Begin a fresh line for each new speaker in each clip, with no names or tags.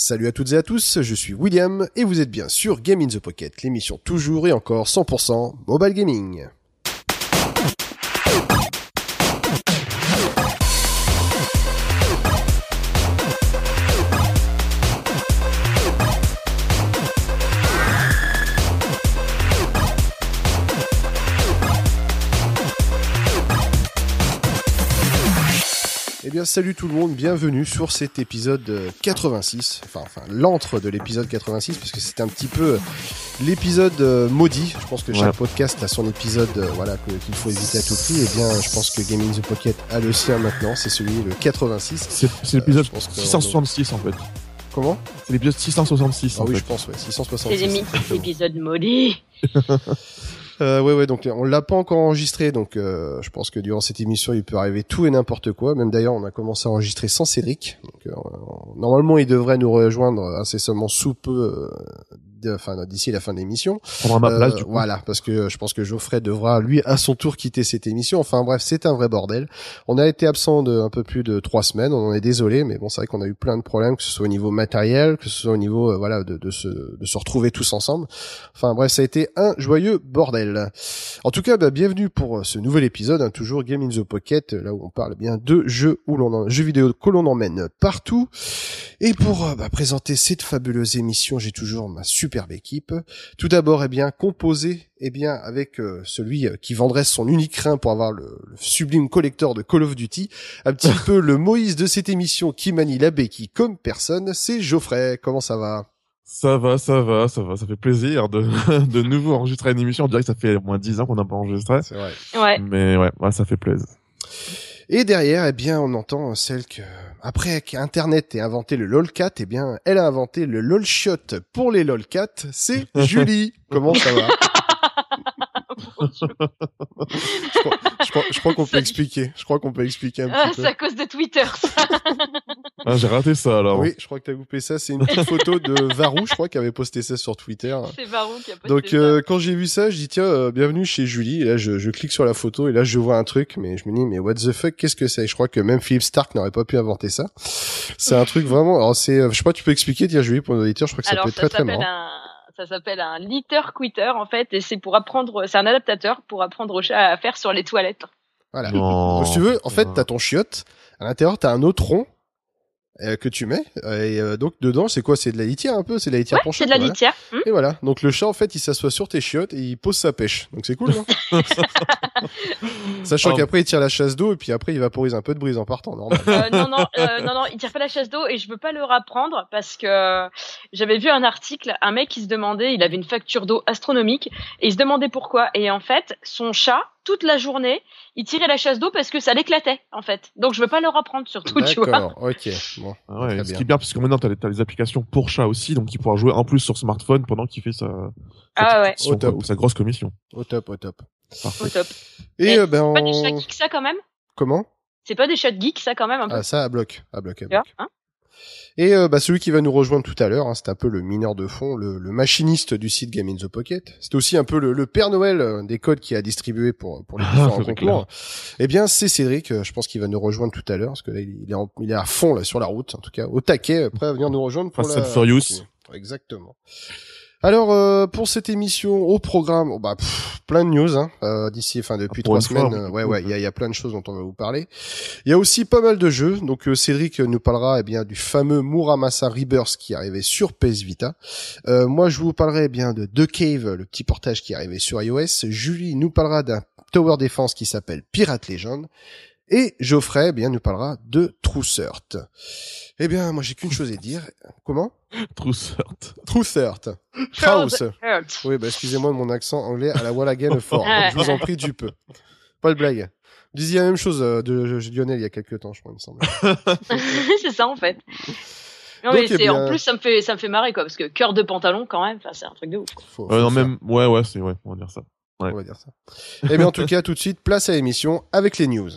Salut à toutes et à tous, je suis William et vous êtes bien sur Game in the Pocket, l'émission toujours et encore 100% mobile gaming. Salut tout le monde, bienvenue sur cet épisode 86, enfin, enfin l'antre de l'épisode 86, parce que c'est un petit peu l'épisode euh, maudit. Je pense que chaque podcast a son épisode, euh, voilà, qu'il faut éviter à tout prix. Eh bien, je pense que Gaming the Pocket a le sien maintenant, c'est celui le 86.
C'est l'épisode 666 en fait.
Comment?
C'est l'épisode 666.
Ah oui,
fait.
je pense, ouais, 666.
C'est épisodes maudits.
Euh, ouais, ouais, donc on l'a pas encore enregistré, donc euh, je pense que durant cette émission, il peut arriver tout et n'importe quoi. Même d'ailleurs, on a commencé à enregistrer sans Cédric. Donc, euh, normalement, il devrait nous rejoindre incessamment sous peu, euh, enfin d'ici la fin de l'émission.
Prendra ma place
Euh,
du coup.
Voilà, parce que je pense que Geoffrey devra lui à son tour quitter cette émission. Enfin bref, c'est un vrai bordel. On a été absent de un peu plus de trois semaines. On en est désolé, mais bon, c'est vrai qu'on a eu plein de problèmes, que ce soit au niveau matériel, que ce soit au niveau euh, voilà de, de se de se retrouver tous ensemble. Enfin bref, ça a été un joyeux bordel. En tout cas, bah, bienvenue pour euh, ce nouvel épisode, hein, toujours Game in the Pocket, là où on parle bien de jeux où l'on jeux vidéo que l'on emmène partout. Et pour bah, présenter cette fabuleuse émission, j'ai toujours ma superbe équipe. Tout d'abord, eh bien, composé, eh bien, avec euh, celui euh, qui vendrait son unique rein pour avoir le, le sublime collector de Call of Duty, un petit peu le Moïse de cette émission qui manie la béquille comme personne, c'est Geoffrey. Comment ça va?
Ça va, ça va, ça va. Ça fait plaisir de, de nouveau enregistrer une émission. On dirait que ça fait au moins 10 ans qu'on n'a pas enregistré.
C'est vrai.
Ouais.
Mais ouais, ouais, ça fait plaisir.
Et derrière, eh bien, on entend celle que, après qu'Internet ait inventé le lolcat, eh bien, elle a inventé le lolshot pour les lolcats. C'est Julie. Comment ça va? Je crois, je crois- je crois qu'on peut expliquer. Je crois qu'on peut expliquer un
Ah,
petit peu.
c'est à cause de Twitter, ça.
Ah, j'ai raté ça alors.
Oui, je crois que t'as coupé ça. C'est une petite photo de Varou, je crois, qui avait posté ça sur Twitter.
C'est Varou qui a posté
Donc
ça.
euh, quand j'ai vu ça, je dis tiens, euh, bienvenue chez Julie. Et là, je, je clique sur la photo et là, je vois un truc, mais je me dis mais what the fuck, qu'est-ce que c'est? Je crois que même Philippe Stark n'aurait pas pu inventer ça. C'est un truc vraiment. Alors c'est, euh, je sais pas, tu peux expliquer, tiens Julie pour nos auditeurs. Je crois que ça
Alors,
peut être
ça
très très marrant.
un... Ça s'appelle un litter quitter en fait et c'est pour apprendre, c'est un adaptateur pour apprendre au chat à faire sur les toilettes.
Voilà.
Non.
Donc, si tu veux, en fait, t'as ton chiotte. À l'intérieur, t'as un autre rond euh, que tu mets. euh, Et euh, donc dedans, c'est quoi? C'est de la litière un peu? C'est de la litière
Ouais,
pour
c'est
chat,
de la
voilà.
litière. Hmm
Et voilà. Donc le chat, en fait, il s'assoit sur tes chiottes et il pose sa pêche. Donc c'est cool, non? Sachant qu'après, il tire la chasse d'eau et puis après, il vaporise un peu de brise en partant. normal.
Euh, non, non, euh, non, non, il tire pas la chasse d'eau et je veux pas le rapprendre parce que j'avais vu un article, un mec qui se demandait, il avait une facture d'eau astronomique et il se demandait pourquoi. Et en fait, son chat, toute la journée, il tirait la chasse d'eau parce que ça l'éclatait, en fait. Donc je veux pas le rapprendre surtout, tu vois.
D'accord, ok. Bon,
Ah ouais, ce
bien.
qui est bien, parce que maintenant t'as les, t'as les applications pour chat aussi, donc il pourra jouer en plus sur smartphone pendant qu'il fait sa, sa,
Ah ouais.
petite mission,
Au top.
ou sa grosse commission.
Au top, au top.
Parfait.
Au top.
Et euh, ben,
C'est pas des chats
on...
geeks, ça, quand même?
Comment?
C'est pas des chats geeks, ça, quand même, un peu?
Ah, ça, à bloc, à bloc, à
vois, hein?
Et euh, bah, celui qui va nous rejoindre tout à l'heure, hein, c'est un peu le mineur de fond, le, le machiniste du site Game in the Pocket. C'est aussi un peu le, le Père Noël euh, des codes qui a distribué pour, pour les différents
C'est
concours. Eh bien, c'est Cédric, euh, je pense qu'il va nous rejoindre tout à l'heure, parce que là, il est, en- il est à fond là, sur la route, en tout cas, au taquet, prêt à venir nous rejoindre pour
Fast
la...
Furious.
Exactement. Alors euh, pour cette émission au programme, oh, bah pff, plein de news hein, euh, d'ici, enfin depuis trois
fois,
semaines. euh, ouais ouais,
choses.
il y a, il y a plein de choses dont on va vous parler. Il y a aussi pas mal de jeux. Donc euh, Cédric nous parlera eh bien du fameux Muramasa Rebirth qui est arrivé sur PS Vita. Euh, moi je vous parlerai eh bien de The Cave, le petit portage qui est arrivé sur iOS. Julie nous parlera d'un Tower Defense qui s'appelle Pirate Legend. Et Geoffrey eh bien nous parlera de Troussert. Eh bien moi j'ai qu'une chose à dire. Comment?
Troussert.
Troussert. Trousse. Oui, bah excusez-moi de mon accent anglais à la voix la gaine fort. Je vous en prie du peu. Pas de blague. Vous disiez la même chose euh, de de Lionel il y a quelques temps, je crois, il me semble.
c'est ça, en fait. Non,
Donc,
mais
eh bien-
en plus, ça me fait, ça me fait marrer, quoi, parce que cœur de pantalon, quand même, enfin, c'est un truc de ouf.
Faut,
Euh, non, même, ouais, ouais, c'est, ouais, on va dire ça. ouais.
on va dire ça. Eh bien, en tout cas, tout de suite, place à l'émission avec les news.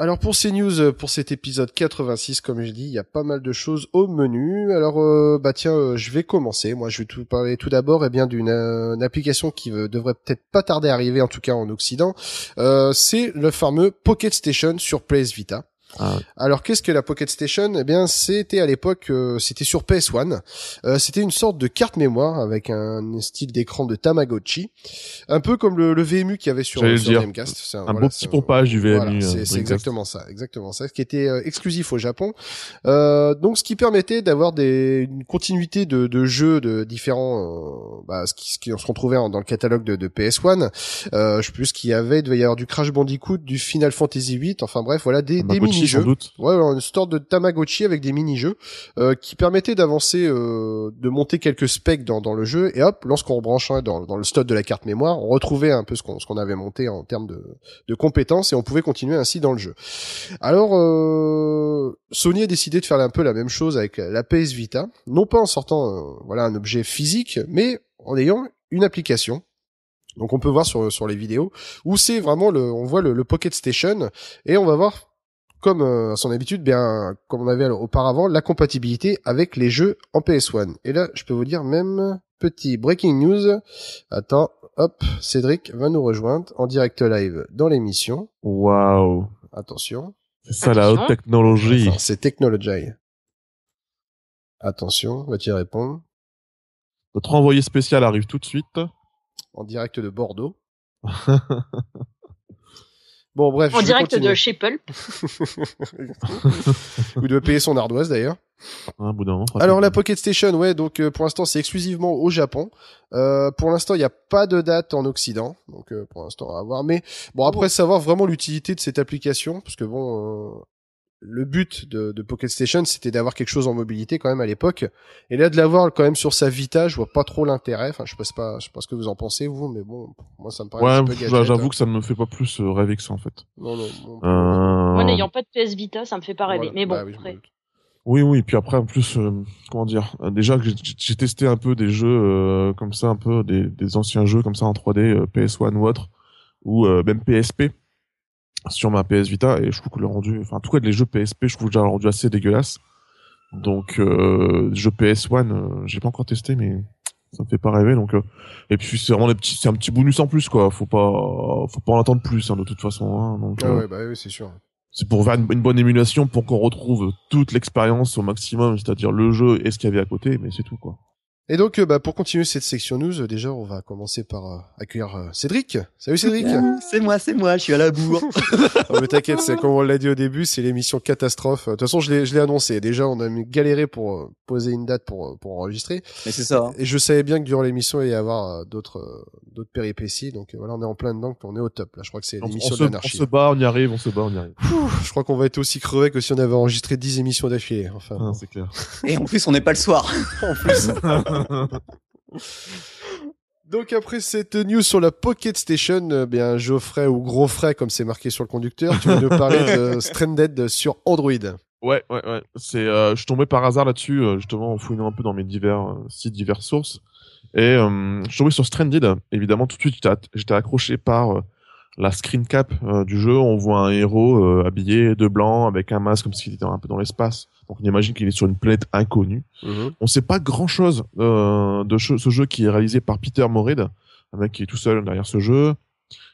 Alors pour ces news, euh, pour cet épisode 86, comme je dis, il y a pas mal de choses au menu. Alors euh, bah tiens, euh, je vais commencer. Moi, je vais tout parler tout d'abord, et eh bien d'une application qui devrait peut-être pas tarder à arriver, en tout cas en Occident. c'est le fameux Pocket Station sur PS Vita. Ah Alors qu'est-ce que la Pocket Station? Eh bien, c'était à l'époque, euh, c'était sur PS1. Euh, c'était une sorte de carte mémoire avec un style d'écran de Tamagotchi, un peu comme le, le VMU qu'il y avait sur, sur
Dreamcast. Un, un beau petit pompage du VMU.
Euh, c'est exactement ça, exactement ça, ce qui était exclusif au Japon. donc, ce qui permettait d'avoir des une continuité de, de jeux de différents, bah, ce qui, ce qui se retrouvait dans le catalogue de, de PS1. je sais plus qu'il y avait, il devait y avoir du Crash Bandicoot, du Final Fantasy VIII, enfin bref, voilà des, des mini jeux Ouais, une sorte de Tamagotchi avec des mini-jeux euh, qui permettaient d'avancer, euh, de monter quelques specs dans, dans le jeu. Et hop, lorsqu'on rebranchait dans, dans le stock de la carte mémoire, on retrouvait un peu ce qu'on ce qu'on avait monté en termes de, de compétences et on pouvait continuer ainsi dans le jeu. Alors euh, Sony a décidé de faire un peu la même chose avec la PS Vita, non pas en sortant euh, voilà un objet physique, mais en ayant une application. Donc on peut voir sur, sur les vidéos où c'est vraiment le, on voit le, le, Pocket Station et on va voir comme euh, à son habitude, bien comme on avait auparavant, la compatibilité avec les jeux en PS1. Et là, je peux vous dire même petit breaking news. Attends, hop, Cédric va nous rejoindre en direct live dans l'émission.
Waouh.
Attention.
C'est ça la haute technologie.
C'est technology. Attention, va-t-il répondre
Notre envoyé spécial arrive tout de suite.
En direct de Bordeaux. Bon, bref.
En direct de chez Pulp.
Ou de payer son ardoise d'ailleurs.
Un bout moment,
Alors la Pocket Station, ouais, donc euh, pour l'instant c'est exclusivement au Japon. Euh, pour l'instant il n'y a pas de date en Occident, donc euh, pour l'instant à voir. Mais bon après savoir vraiment l'utilité de cette application, parce que bon, euh, le but de, de Pocket Station, c'était d'avoir quelque chose en mobilité quand même à l'époque. Et là, de l'avoir quand même sur sa Vita, je vois pas trop l'intérêt. Enfin, je sais pas, je sais pas ce que vous en pensez vous, mais bon, moi ça me paraît un peu
J'avoue que ça ne me fait pas plus euh, rêver que ça en fait.
Non, non. euh... Moi, n'ayant pas de PS Vita, ça me fait pas rêver. Mais bon, bah oui, après.
Oui, oui, puis après, en plus, euh, comment dire, euh, déjà que j'ai testé un peu des jeux comme ça, un peu des, des, anciens jeux comme ça en 3D, PS1 ou autre, ou même PSP sur ma PS Vita et je trouve que le rendu, enfin en tout cas les jeux PSP, je trouve déjà le rendu assez dégueulasse. Donc euh, jeux PS1, euh, j'ai pas encore testé mais ça me fait pas rêver donc euh, et puis c'est vraiment des petits c'est un petit bonus en plus quoi, faut pas faut pas en attendre plus hein, de toute façon hein, donc
ah euh, ouais, bah oui, c'est sûr.
C'est pour faire une, bonne émulation pour qu'on retrouve toute l'expérience au maximum, c'est-à-dire le jeu et ce qu'il y avait à côté mais c'est tout quoi.
Et donc, euh, bah, pour continuer cette section news, euh, déjà, on va commencer par euh, accueillir Cédric. Salut Cédric.
c'est moi, c'est moi, je suis à la bourre.
oh, mais t'inquiète, c'est comme on l'a dit au début, c'est l'émission catastrophe. De toute façon, je l'ai, je l'ai annoncé. Déjà, on a galéré pour poser une date pour pour enregistrer.
Mais c'est ça. Hein.
Et je savais bien que durant l'émission, il y avoir d'autres d'autres péripéties. Donc voilà, on est en plein dedans, on est au top. Là, je crois que c'est l'émission de l'anarchie.
On se bat, on y arrive, on se bat, on y arrive.
je crois qu'on va être aussi crevé que si on avait enregistré 10 émissions d'affilée. Enfin,
ah, c'est clair.
Et en plus, on n'est pas le soir.
en plus. Donc après cette news sur la Pocket Station, euh, bien Geoffrey ou Gros Frais comme c'est marqué sur le conducteur, tu vas nous parler de Stranded sur Android.
Ouais, ouais, ouais. C'est, euh, je suis tombé par hasard là-dessus, euh, justement en fouillant un peu dans mes divers sites, diverses sources, et je suis tombé sur Stranded. Évidemment, tout de suite, j'étais accroché par la screen cap euh, du jeu, on voit un héros euh, habillé de blanc avec un masque comme s'il était un peu dans l'espace. Donc on imagine qu'il est sur une planète inconnue. Mhm. On sait pas grand chose euh, de ce jeu qui est réalisé par Peter Morid, un mec qui est tout seul derrière ce jeu.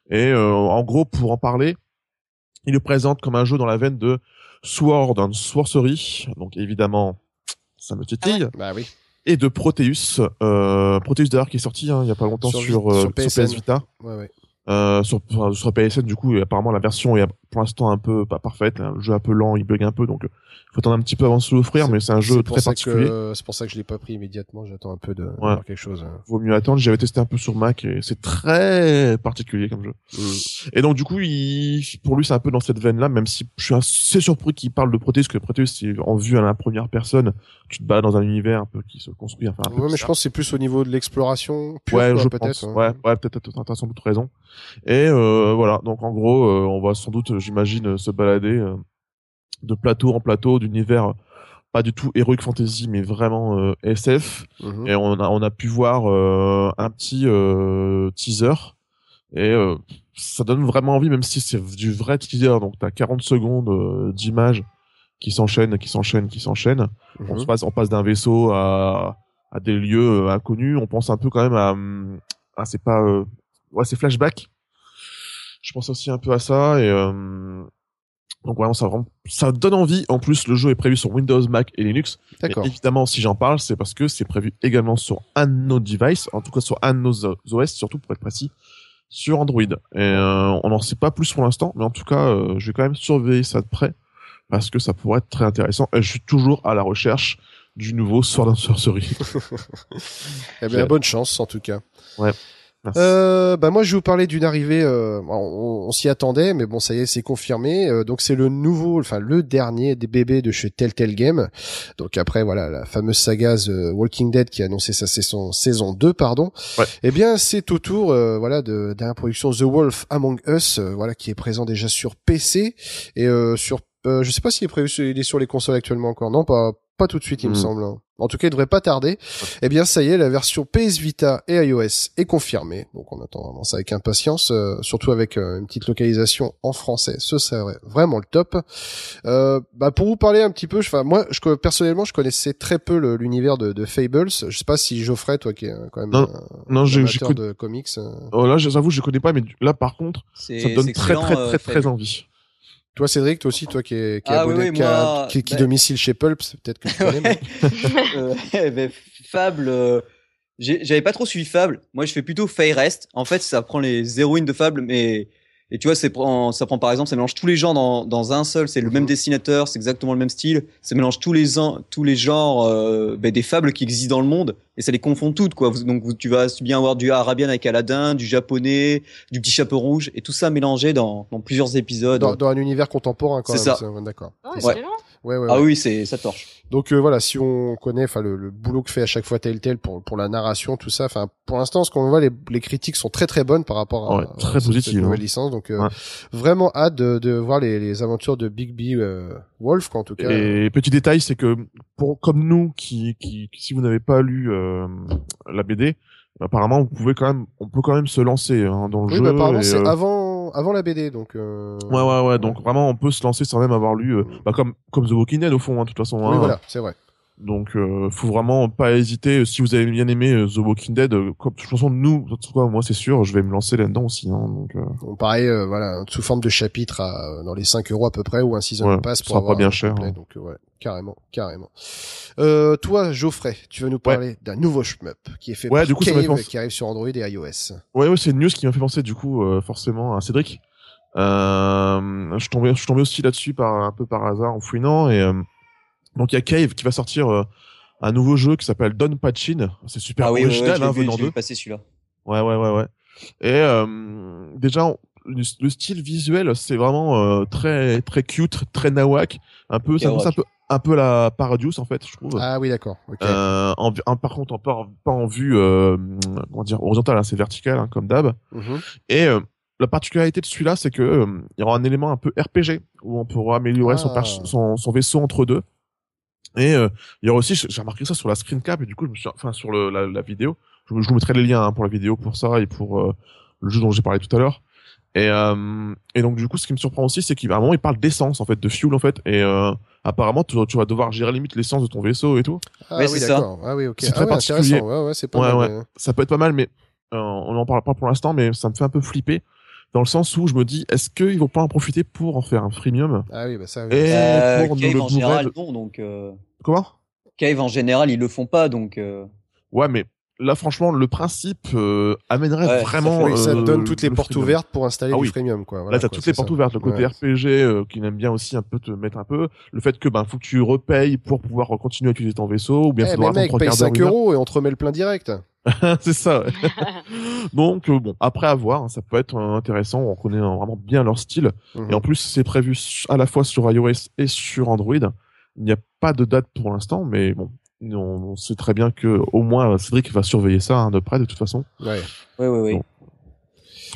Et en gros, pour en parler, il le présente comme un jeu dans la veine de Sword and Sorcery. Donc évidemment, ça me titille.
Ah bah oui.
Et de Proteus, Proteus d'ailleurs qui est sorti hein, il y a pas longtemps sur, sur, PS Vita.
Ouais, ouais.
Euh, sur, sur PSN du coup apparemment la version est pour l'instant un peu pas parfaite. Le jeu un peu lent il bug un peu donc euh, faut attendre un petit peu avant de se l'offrir mais c'est un jeu très particulier.
c'est pour ça que je l'ai pas pris immédiatement j'attends un peu de voir quelque chose hein.
vaut mieux attendre j'avais testé un peu sur Mac et c'est très particulier comme jeu. Mm. et donc du coup il, pour lui c'est un peu dans cette veine là même si je suis assez surpris qu'il parle de Proteus que Proteus c'est en vue à la première personne tu te bats dans un univers un peu qui se construit enfin
ouais mais je pense c'est plus au niveau de l'exploration
ouais je peut-être hein. ouais ouais peut-être t'as sans doute raison et euh, voilà, donc en gros, euh, on va sans doute, j'imagine, se balader euh, de plateau en plateau d'univers pas du tout heroic fantasy, mais vraiment SF. Mhm. Et on a, on a pu voir un petit teaser Et euh, ça donne vraiment envie, même si c'est du vrai teaser. Donc t'as 40 secondes euh, d'image qui s'enchaînent, qui s'enchaînent, qui s'enchaînent. On
Mhm.
se passe, on passe d'un vaisseau à, à des lieux euh, inconnus. On pense un peu quand même à, ah c'est pas, euh, ouais c'est flashback. Je pense aussi un peu à ça et euh, donc vraiment ça vraiment, ça donne envie. En plus le jeu est prévu sur Windows, Mac et Linux.
D'accord.
évidemment si j'en parle c'est parce que c'est prévu également sur un de nos devices, en tout cas sur un de nos OS surtout pour être précis sur Android. Et euh, on n'en sait pas plus pour l'instant, mais en tout cas euh, je vais quand même surveiller ça de près parce que ça pourrait être très intéressant. Et je suis toujours à la recherche du nouveau Sword and Sorcery.
Eh bien, bonne chance en tout cas.
Merci.
Euh, bah moi je vais vous parler d'une arrivée. euh, on, on s'y attendait, mais bon ça y est, c'est confirmé. Euh, donc c'est le nouveau, enfin le dernier des bébés de chez Telltale Game. Donc après voilà la fameuse saga The Walking Dead qui a annoncé sa saison saison 2 pardon.
Ouais.
Eh bien c'est au tour euh, voilà de de la production The Wolf Among Us euh, voilà qui est présent déjà sur PC et euh, sur euh, je sais pas s'il est prévu il est sur les consoles actuellement encore. Non pas pas tout de suite il me
Hmm.
semble. hein. En tout cas, il devrait pas tarder. Eh bien, ça y est, la version PS Vita et iOS est confirmée. Donc, on attend vraiment ça avec impatience, euh, surtout avec euh, une petite localisation en français. Ce serait vraiment le top. Euh, bah, pour vous parler un petit peu, je- enfin, moi, je, personnellement, je connaissais très peu l'univers de, de Fables. Je sais pas si Geoffrey, toi, qui est euh, quand même
Non,
un
non, j'ai
amateur
connu-
de comics. euh,
Oh, là, j'avoue, je connais pas, mais là, par contre,
C'est
ça me donne très, très,
euh,
très, très
Fable.
envie.
Toi, Cédric, toi aussi, toi qui est, qui est
Ah
abonné,
oui,
qui, a-
moi,
qui, qui
bah-
domicile chez Pulp, peut-être que tu connais. mais-
Euh, eh ben, Fable, euh, j'avais pas trop suivi Fable. Moi, je fais plutôt Fairest. En fait, ça prend les héroïnes de Fable, mais et tu vois, c'est ça prend par exemple, ça mélange tous les genres dans, dans un seul. C'est le même dessinateur, c'est exactement le même style. Ça mélange tous les tous les genres euh, ben, des fables qui existent dans le monde et ça les confond toutes quoi. Donc tu vas bien avoir du arabian avec Aladdin, du japonais, du petit chapeau rouge et tout ça mélangé dans, dans plusieurs épisodes.
dans, dans un univers contemporain, quand
C'est
même.
ça.
D'accord.
Oh, excellent.
Ouais, ouais,
Ah
ouais.
oui, c'est ça torche.
Donc euh, voilà, si on connaît enfin le, le boulot que fait à chaque fois Telltale pour pour la narration, tout ça, enfin pour l'instant ce qu'on voit les, les critiques sont très très bonnes par rapport à,
Ouais, très
à cette-
positives,
cette nouvelle
hein.
licence. Donc euh,
Ouais.
vraiment hâte de, de voir les, les aventures de Big B euh, Wolf quoi, en tout cas.
Et petit détail, c'est que pour comme nous, qui, qui, si vous n'avez pas lu euh, la BD, apparemment vous pouvez quand même, on peut quand même se lancer hein, dans le
oui,
jeu.
bah, apparemment
et,
c'est
euh,
avant avant la BD donc. Euh...
Ouais, ouais, ouais. Donc vraiment, on peut se lancer sans même avoir lu, euh, bah, comme comme The Walking Dead au fond, hein, de toute façon.
oui
hein.
voilà, c'est vrai.
Donc, euh, faut vraiment pas hésiter. Si vous avez bien aimé euh, The Walking Dead, euh, comme de toute façon, nous, en tout cas, moi, c'est sûr, je vais me lancer là-dedans aussi. Hein, donc, euh,
On pareil euh, voilà sous forme de chapitre à, dans les 5 euros à peu près ou un season
Ouais,
pass
ce
pour
sera pas bien cher,
complet.
hein.
Donc euh, ouais, carrément, carrément. Euh, toi Geoffrey, tu vas nous parler d'un nouveau shmup qui est fait
Ouais,
par
du coup,
Cave, qui arrive sur Android et iOS.
Ouais, ouais, c'est une news qui m'a fait penser du coup euh, forcément à Cédric. Euh, je tombé, je tombé aussi là-dessus par un peu par hasard en fouinant et euh, donc il y a Cave qui va sortir euh, un nouveau jeu qui s'appelle Don Pachin. C'est super
Ah oui, ouais, ouais,
original hein,
vu,
venant d'eux.
vu passer celui-là.
Ouais, ouais, ouais, ouais. Et euh, déjà, on- le, le style visuel, c'est vraiment euh, très très cute, très nawak, un peu, ça un peu un peu la Paradius en fait, je trouve.
Ah oui d'accord. ok.
Euh, en, en- par contre, en, pas, pas en vue, euh, comment dire, horizontale, hein, c'est vertical, hein, comme d'hab.
Mhm.
Et euh, la particularité de celui-là, c'est que euh, il y aura un élément un peu RPG où on pourra améliorer son,
Ah.
son vaisseau entre deux. Et euh, il y aura aussi, j'ai remarqué ça sur la screen cap et du coup, je me suis, enfin sur le, la, la vidéo, je, vous- je vous mettrai les liens hein, pour la vidéo pour ça et pour euh, le jeu dont j'ai parlé tout à l'heure. Et, euh, et donc du coup, ce qui me surprend aussi, c'est qu'à un moment, il parle d'essence en fait, de fuel en fait, et euh, apparemment, tu, tu vas devoir gérer limite l'essence de ton vaisseau et tout.
Ah
Ouais,
oui
c'est ça.
d'accord. Ah oui ok.
C'est
Ah
très
ouais,
particulier.
intéressant. Ouais ouais c'est pas
Ouais,
mal.
ouais.
mais-
Ça peut être pas mal, mais euh, on n'en parle pas pour l'instant, mais ça me fait un peu flipper dans le sens où je me dis, est-ce qu'ils vont pas en profiter pour en faire un freemium
Ah oui bah ça. oui.
Et
Euh,
pour nous le
en
bourrer
général,
de-
non, donc euh,
Comment?
Cave en général, ils le font pas, donc euh,
Ouais, mais là, franchement, le principe euh, amènerait
Ouais, ça
vraiment.
Oui, ça te
euh,
donne toutes les
le
portes
freemium.
ouvertes pour installer
Ah
du
oui.
freemium quoi.
Là, t'as toutes les portes
ça.
ouvertes. Le côté
Ouais.
RPG euh, qui aime bien aussi un peu te mettre un peu. Le fait que ben faut que tu repayes pour pouvoir continuer à utiliser ton vaisseau ou bien
Eh,
ça
mais
doit
mec, paye
trois quarts
5
d'heure, une
euros et on te remet le plein direct.
C'est ça. ouais. Donc euh, bon, après avoir, hein, ça peut être euh, intéressant. On connaît euh, vraiment bien leur style. Et en plus, c'est prévu à la fois sur iOS et sur Android. Il n'y a pas de date pour l'instant, mais bon, on, on sait très bien que au moins Cédric va surveiller ça hein, de près de toute façon.
Ouais.
ouais, ouais, ouais.
Bon.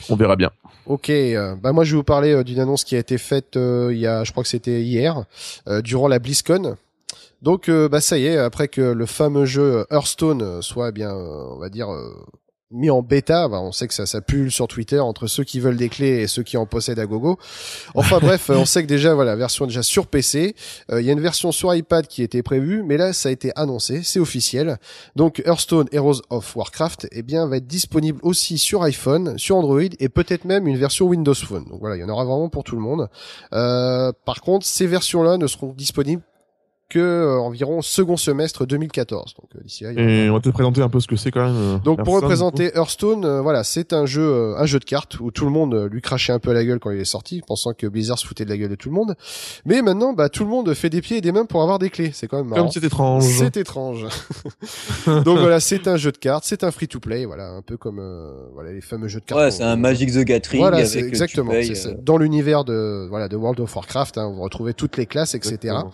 On verra bien.
Ok, euh, bah moi je vais vous parler euh, d'une annonce qui a été faite euh, il y a, je crois que c'était hier, euh, durant la BlizzCon. Donc euh, bah ça y est, après que le fameux jeu Hearthstone soit eh bien, euh, on va dire, euh, mis en bêta. Bah, on sait que ça, ça pulle sur Twitter entre ceux qui veulent des clés et ceux qui en possèdent à gogo. Enfin bref, on sait que déjà voilà, version déjà sur PC. Euh, Il y a une version sur iPad qui était prévue, mais là ça a été annoncé, c'est officiel. Donc Hearthstone Heroes of Warcraft, eh bien va être disponible aussi sur iPhone, sur Android et peut-être même une version Windows Phone. Donc voilà, il y en aura vraiment pour tout le monde. Euh, par contre, ces versions-là ne seront disponibles que euh, environ second semestre 2014. Donc euh, d'ici là, il y aura-
Et on va te présenter un peu ce que c'est quand même. euh,
donc pour représenter Hearthstone, euh, voilà, c'est un jeu, euh, un jeu de cartes où tout le monde lui crachait un peu à la gueule quand il est sorti, pensant que Blizzard se foutait de la gueule de tout le monde. Mais maintenant, bah tout le monde fait des pieds et des mains pour avoir des clés. C'est quand même marrant.
Comme c'est étrange.
C'est étrange. Donc voilà, c'est un jeu de cartes, c'est un free-to-play, voilà, un peu comme euh, voilà les fameux jeux de cartes.
Ouais, c'est un Magic the Gathering.
Voilà,
avec,
exactement.
payes, euh,
Dans l'univers de voilà de World of Warcraft, hein, vous retrouvez toutes les classes, etc.
Exactement.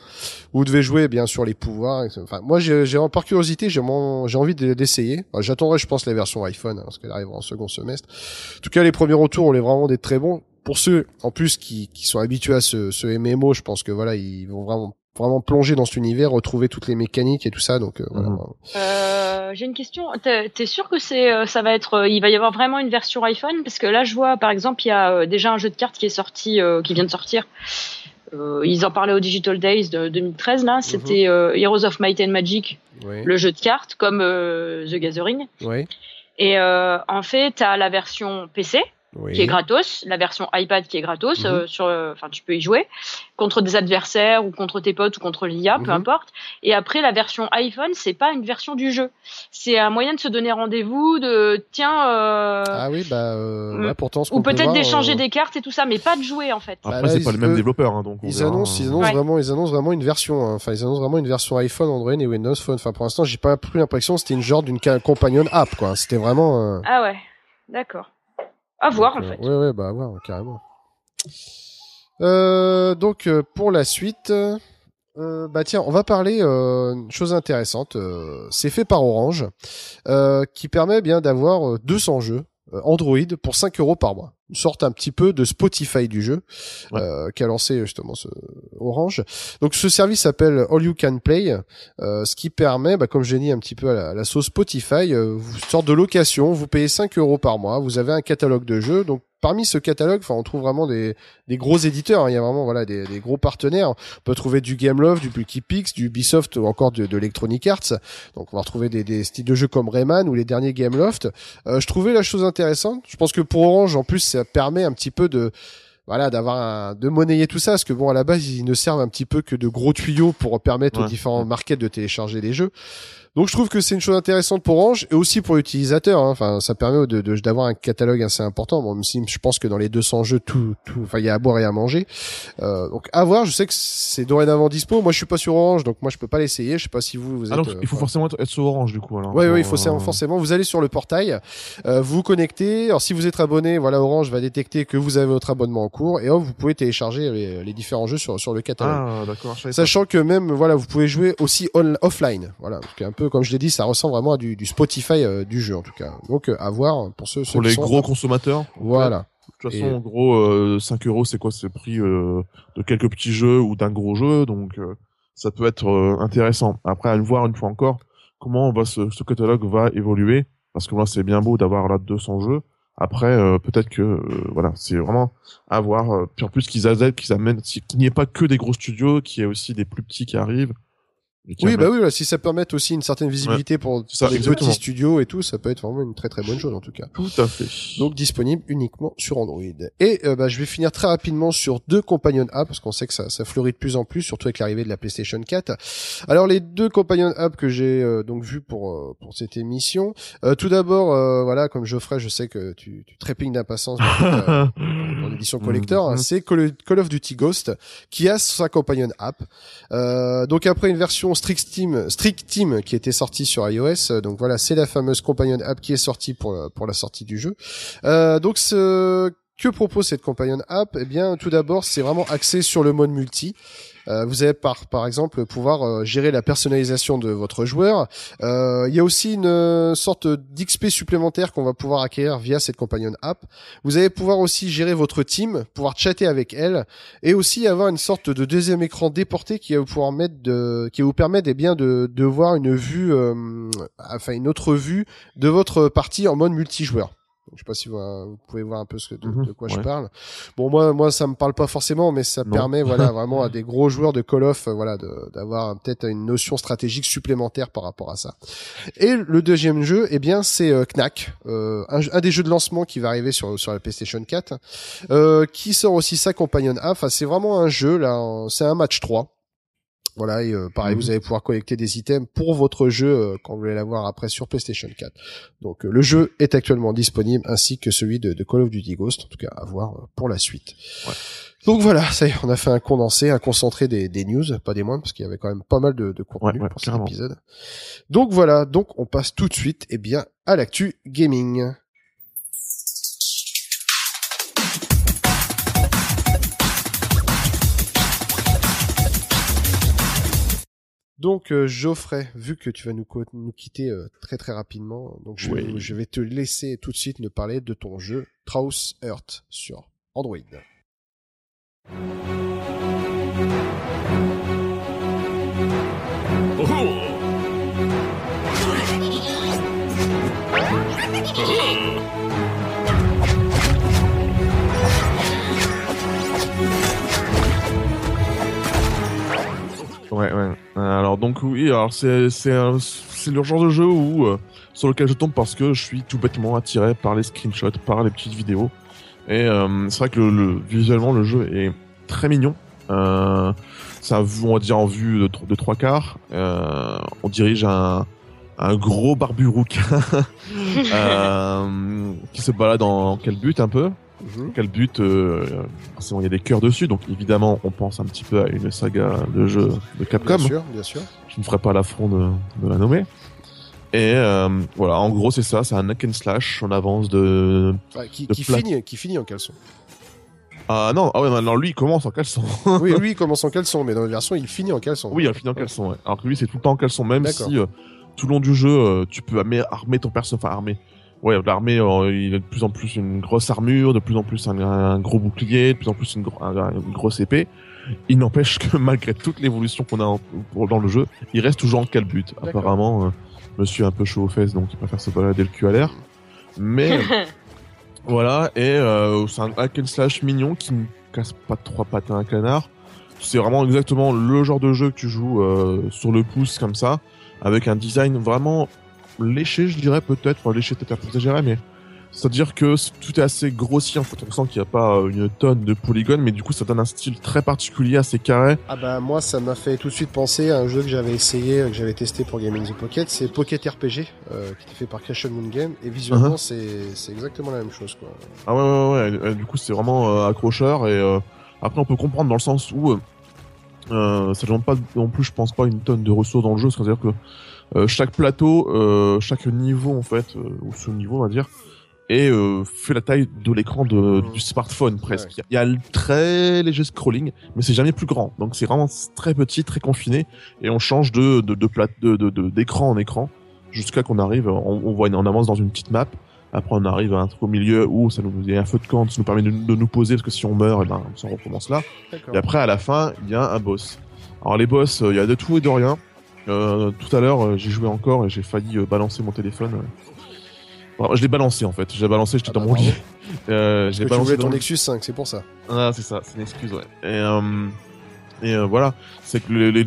Vous devez jouer bien sûr les pouvoirs. etc. Enfin, moi, j'ai par curiosité, j'ai envie de- d'essayer. Enfin, J'attendrai, je pense, les versions iPhone, hein, parce qu'elle arrivera en second semestre. En tout cas, les premiers retours, on les vraiment des très bons. Pour ceux, en plus, qui, qui sont habitués à ce, ce MMO, je pense que voilà, ils vont vraiment vraiment plonger dans cet univers, retrouver toutes les mécaniques et tout ça. Donc euh, voilà.
Mhm.
Euh, J'ai une question. T'es t'es sûr que c'est, euh, ça va être, euh, il va y avoir vraiment une version iPhone? Parce que là, je vois, par exemple, il y a euh, déjà un jeu de cartes qui est sorti, euh, qui vient de sortir. Euh, ils en parlaient au Digital Days de 2013. Là, c'était euh, Heroes of Might and Magic,
Oui.
le jeu de cartes, comme euh, The Gathering.
Oui.
Et en fait, t'as la version PC
Oui.
qui est gratos, la version iPad qui est gratos,
Mhm.
euh, sur, euh, enfin tu peux y jouer contre des adversaires ou contre tes potes ou contre l'IA, peu
Mhm.
importe. Et après la version iPhone, c'est pas une version du jeu, c'est un moyen de se donner rendez-vous, de tiens, euh,
Ah oui, bah euh,
Mm.
ouais, pourtant ce
ou
peut
peut-être d'échanger
euh,
des cartes et tout ça, mais pas de jouer en fait.
Bah
Après,
là,
c'est pas le même développeur, hein, donc on
Ils
verra,
annoncent, ils
euh,
annoncent
Ouais.
vraiment, ils annoncent vraiment une version. hein. Enfin, ils annoncent vraiment une version iPhone, Android et Windows Phone. Enfin, pour l'instant, j'ai pas pris l'impression que c'était une genre d'une companion app, quoi. C'était vraiment. euh,
Ah ouais, d'accord. À voir en
donc,
fait.
euh, Ouais, bah, à voir, carrément. Euh, donc, euh, pour la suite, euh, bah tiens, on va parler euh, une chose intéressante. euh, c'est fait par Orange, euh, qui permet bien d'avoir euh, 200 jeux euh, Android pour 5 euros par mois. Une sorte un petit peu de Spotify du jeu
Ouais.
euh, qu'a lancé justement ce Orange. Donc ce service s'appelle All You Can Play, euh, ce qui permet, bah, comme j'ai dit un petit peu à la, à la sauce Spotify, euh, une sorte de location. Vous payez 5 euros par mois. Vous avez un catalogue de jeux. Donc parmi ce catalogue, enfin on trouve vraiment des, des gros éditeurs. hein. Il y a vraiment voilà des, des gros partenaires. On peut trouver du Gameloft, du Plucky Pix, du Ubisoft ou encore de, de Electronic Arts. Donc on va retrouver des, des styles de jeux comme Rayman ou les derniers Gameloft. Euh, je trouvais la chose intéressante. Je pense que pour Orange, en plus, ça permet un petit peu de voilà d'avoir de monnayer tout ça parce que bon à la base ils ne servent un petit peu que de gros tuyaux pour permettre aux différents markets de télécharger les jeux donc je trouve que c'est une chose intéressante pour Orange et aussi pour l'utilisateur. hein. Enfin, ça permet de, de- d'avoir un catalogue assez important. Bon, même si je pense que dans les 200 jeux, tout, tout, enfin, il y a à boire et à manger. Euh, donc à voir. Je sais que c'est dorénavant dispo. Moi, je suis pas sur Orange, donc moi, je peux pas l'essayer. Je sais pas si vous, vous êtes.
Ah, donc,
euh,
il faut
voilà.
forcément être sur Orange, du coup, alors.
Oui,
pour,
oui, il faut
euh,
forcément. Vous allez sur le portail, euh, vous vous connectez. Alors, si vous êtes abonné, voilà, Orange va détecter que vous avez votre abonnement en cours et hop, vous pouvez télécharger les, les différents jeux sur, sur le catalogue.
Ah, d'accord, pas.
Sachant que même, voilà, vous pouvez jouer aussi on, offline. Voilà, donc un peu comme je l'ai dit, ça ressemble vraiment à du, du Spotify euh, du jeu en tout cas. Donc euh, à voir pour ceux, ceux
Pour
qui
les
sont-
gros consommateurs.
Voilà.
De toute
Et-
façon, en gros, euh, 5 euros, c'est quoi? C'est le prix euh, de quelques petits jeux ou d'un gros jeu, donc euh, ça peut être euh, intéressant. Après, à voir une fois encore comment va ce, ce catalogue va évoluer, parce que là, c'est bien beau d'avoir là 200 jeux. Après, euh, peut-être que euh, voilà, c'est vraiment à voir. euh, puis en plus qu'ils qu'ils amènent, qu'il n'y ait pas que des gros studios, qu'il y ait aussi des plus petits qui arrivent. Qui
Oui, bah oui, si ça permet aussi une certaine visibilité pour,
ça,
les
exactement.
petits studios et tout, ça peut être vraiment une très très bonne chose en tout cas.
Tout à fait.
Donc disponible uniquement sur Android. Et euh, bah, je vais finir très rapidement sur deux companion apps parce qu'on sait que ça, ça fleurit de plus en plus, surtout avec l'arrivée de la PlayStation 4. Alors les deux companion apps que j'ai euh, donc vu pour euh, pour cette émission. Euh, tout d'abord, euh, voilà, comme Geoffrey, je sais que tu, tu trépignes d'impatience dans, dans l'édition collector. hein,
Mhm.
C'est Call, Call of Duty Ghost qui a sa companion app. Euh, donc après une version Strict Team, Strict Team qui était sortie sur iOS, donc voilà, c'est la fameuse companion app qui est sortie pour la, pour la sortie du jeu. Euh, donc ce que propose cette companion app Eh bien, tout d'abord, c'est vraiment axé sur le mode multi. Euh, vous allez par par exemple pouvoir euh, gérer la personnalisation de votre joueur. Euh, il y a aussi une sorte d'XP supplémentaire qu'on va pouvoir acquérir via cette companion app. Vous allez pouvoir aussi gérer votre team, pouvoir chatter avec elle, et aussi avoir une sorte de deuxième écran déporté qui va vous pouvoir mettre de, qui vous permettre eh bien de, de voir une vue, enfin une autre vue de votre partie en mode multijoueur. Je sais pas si vous, vous pouvez voir un peu ce de,
Mhm,
de quoi je parle. Bon, moi, moi, ça me parle pas forcément, mais ça
Non.
permet, voilà, vraiment à des gros joueurs de Call of, voilà, d'avoir peut-être une notion stratégique supplémentaire par rapport à ça. Et le deuxième jeu, eh bien, c'est euh, Knack, euh, un, un des jeux de lancement qui va arriver sur sur la PlayStation 4, euh, qui sort aussi sa companion app. Enfin, c'est vraiment un jeu là, c'est un match 3. Voilà, et euh, pareil,
Mhm.
vous allez pouvoir collecter des items pour votre jeu euh, quand vous allez l'avoir après sur PlayStation 4. Donc euh, le jeu est actuellement disponible ainsi que celui de, de Call of Duty Ghost, en tout cas à voir euh, pour la suite.
Ouais.
Donc voilà, ça y est, on a fait un condensé, un concentré des, des news, pas des moindres, parce qu'il y avait quand même pas mal de, de contenu
Ouais, ouais,
pour cet épisode. Donc voilà, donc on passe tout de suite, eh bien, à l'actu gaming. Donc euh, Geoffrey, vu que tu vas nous, quitter euh, très très rapidement, donc je,
Oui.
je vais te laisser tout de suite nous parler de ton jeu Traus Earth sur Android.
Ouais, ouais. Euh, Alors donc oui, alors c'est c'est un- c'est le genre de jeu où euh, sur lequel je tombe parce que je suis tout bêtement attiré par les screenshots, par les petites vidéos. Et euh, c'est vrai que le, le- visuellement le jeu est très mignon. Euh, ça on va dire en vue de, tro- de trois quarts. Euh, on dirige un un gros barbu rouquin qui se balade en quel but un peu?
Mhm.
quel but euh, forcément il y a des cœurs dessus donc évidemment on pense un petit peu à une saga de jeux de Capcom
Bien sûr, bien sûr.
je ne ferai pas l'affront de, de la nommer et euh, voilà en gros c'est ça c'est un hack and slash on avance de
qui,
de
qui
plat-
finit, qui finit en caleçon.
ah non ah ouais maintenant lui il commence en caleçon
oui, lui, il commence en caleçon, mais dans la version, il finit en caleçon.
oui il finit en caleçon ouais. alors que lui c'est tout le temps en caleçon même si euh, tout le long du jeu euh, tu peux armer, armer ton perso enfin armer Ouais, l'armée, euh, il a de plus en plus une grosse armure, de plus en plus un, un gros bouclier, de plus en plus une, gro- un- une grosse épée. Il n'empêche que malgré toute l'évolution qu'on a en- pour- dans le jeu, il reste toujours en calbut. Apparemment, euh, monsieur un peu chaud aux fesses, donc il préfère se balader le cul à l'air. Mais voilà, et euh, c'est un hack and slash mignon qui ne casse pas trois pattes à un canard. C'est vraiment exactement le genre de jeu que tu joues euh, sur le pouce comme ça, avec un design vraiment léché, je dirais peut-être, enfin léché peut-être exagéré, mais c'est-à-dire que tout est assez grossier, en fait, on sent qu'il n'y a pas euh, une tonne de polygones, mais du coup ça donne un style très particulier, assez carré.
Ah bah moi ça m'a fait tout de suite penser à un jeu que j'avais essayé, euh, que j'avais testé pour Game in the Pocket, c'est Pocket RPG, euh, qui était fait par Crescent Moon Game, et visuellement
Uh-huh.
c'est c'est exactement la même chose quoi.
Ah ouais, ouais, ouais, du coup c'est vraiment euh, accrocheur, et euh, après on peut comprendre dans le sens où euh, ça ne demande pas non plus, je pense pas, une tonne de ressources dans le jeu, c'est-à-dire que chaque plateau, euh, chaque niveau en fait, euh, ou sous-niveau on va dire, et euh, fait la taille de l'écran de, du smartphone presque. Il y a le très léger scrolling, mais c'est jamais plus grand. Donc c'est vraiment très petit, très confiné, et on change de de de plate de de- de- d'écran en écran jusqu'à qu'on arrive, on, on voit, on avance dans une petite map. Après on arrive à un truc au milieu où ça nous il y a un feu de camp, ça nous permet de, de nous poser parce que si on meurt, et ben on recommence là. Et après, à la fin, il y a un boss. Alors les boss, euh, il y a de tout et de rien. Euh, tout à l'heure, euh, j'ai joué encore et j'ai failli euh, balancer mon téléphone. je l'ai balancé en fait. Je l'ai balancé, j'étais
Ah
dans
bah,
mon lit. Euh, j'ai
tu
balancé
voulais
dans
ton Nexus 5, c'est pour ça.
Ah, c'est ça, c'est une excuse, ouais. Et, euh, et euh, voilà, c'est que les, les-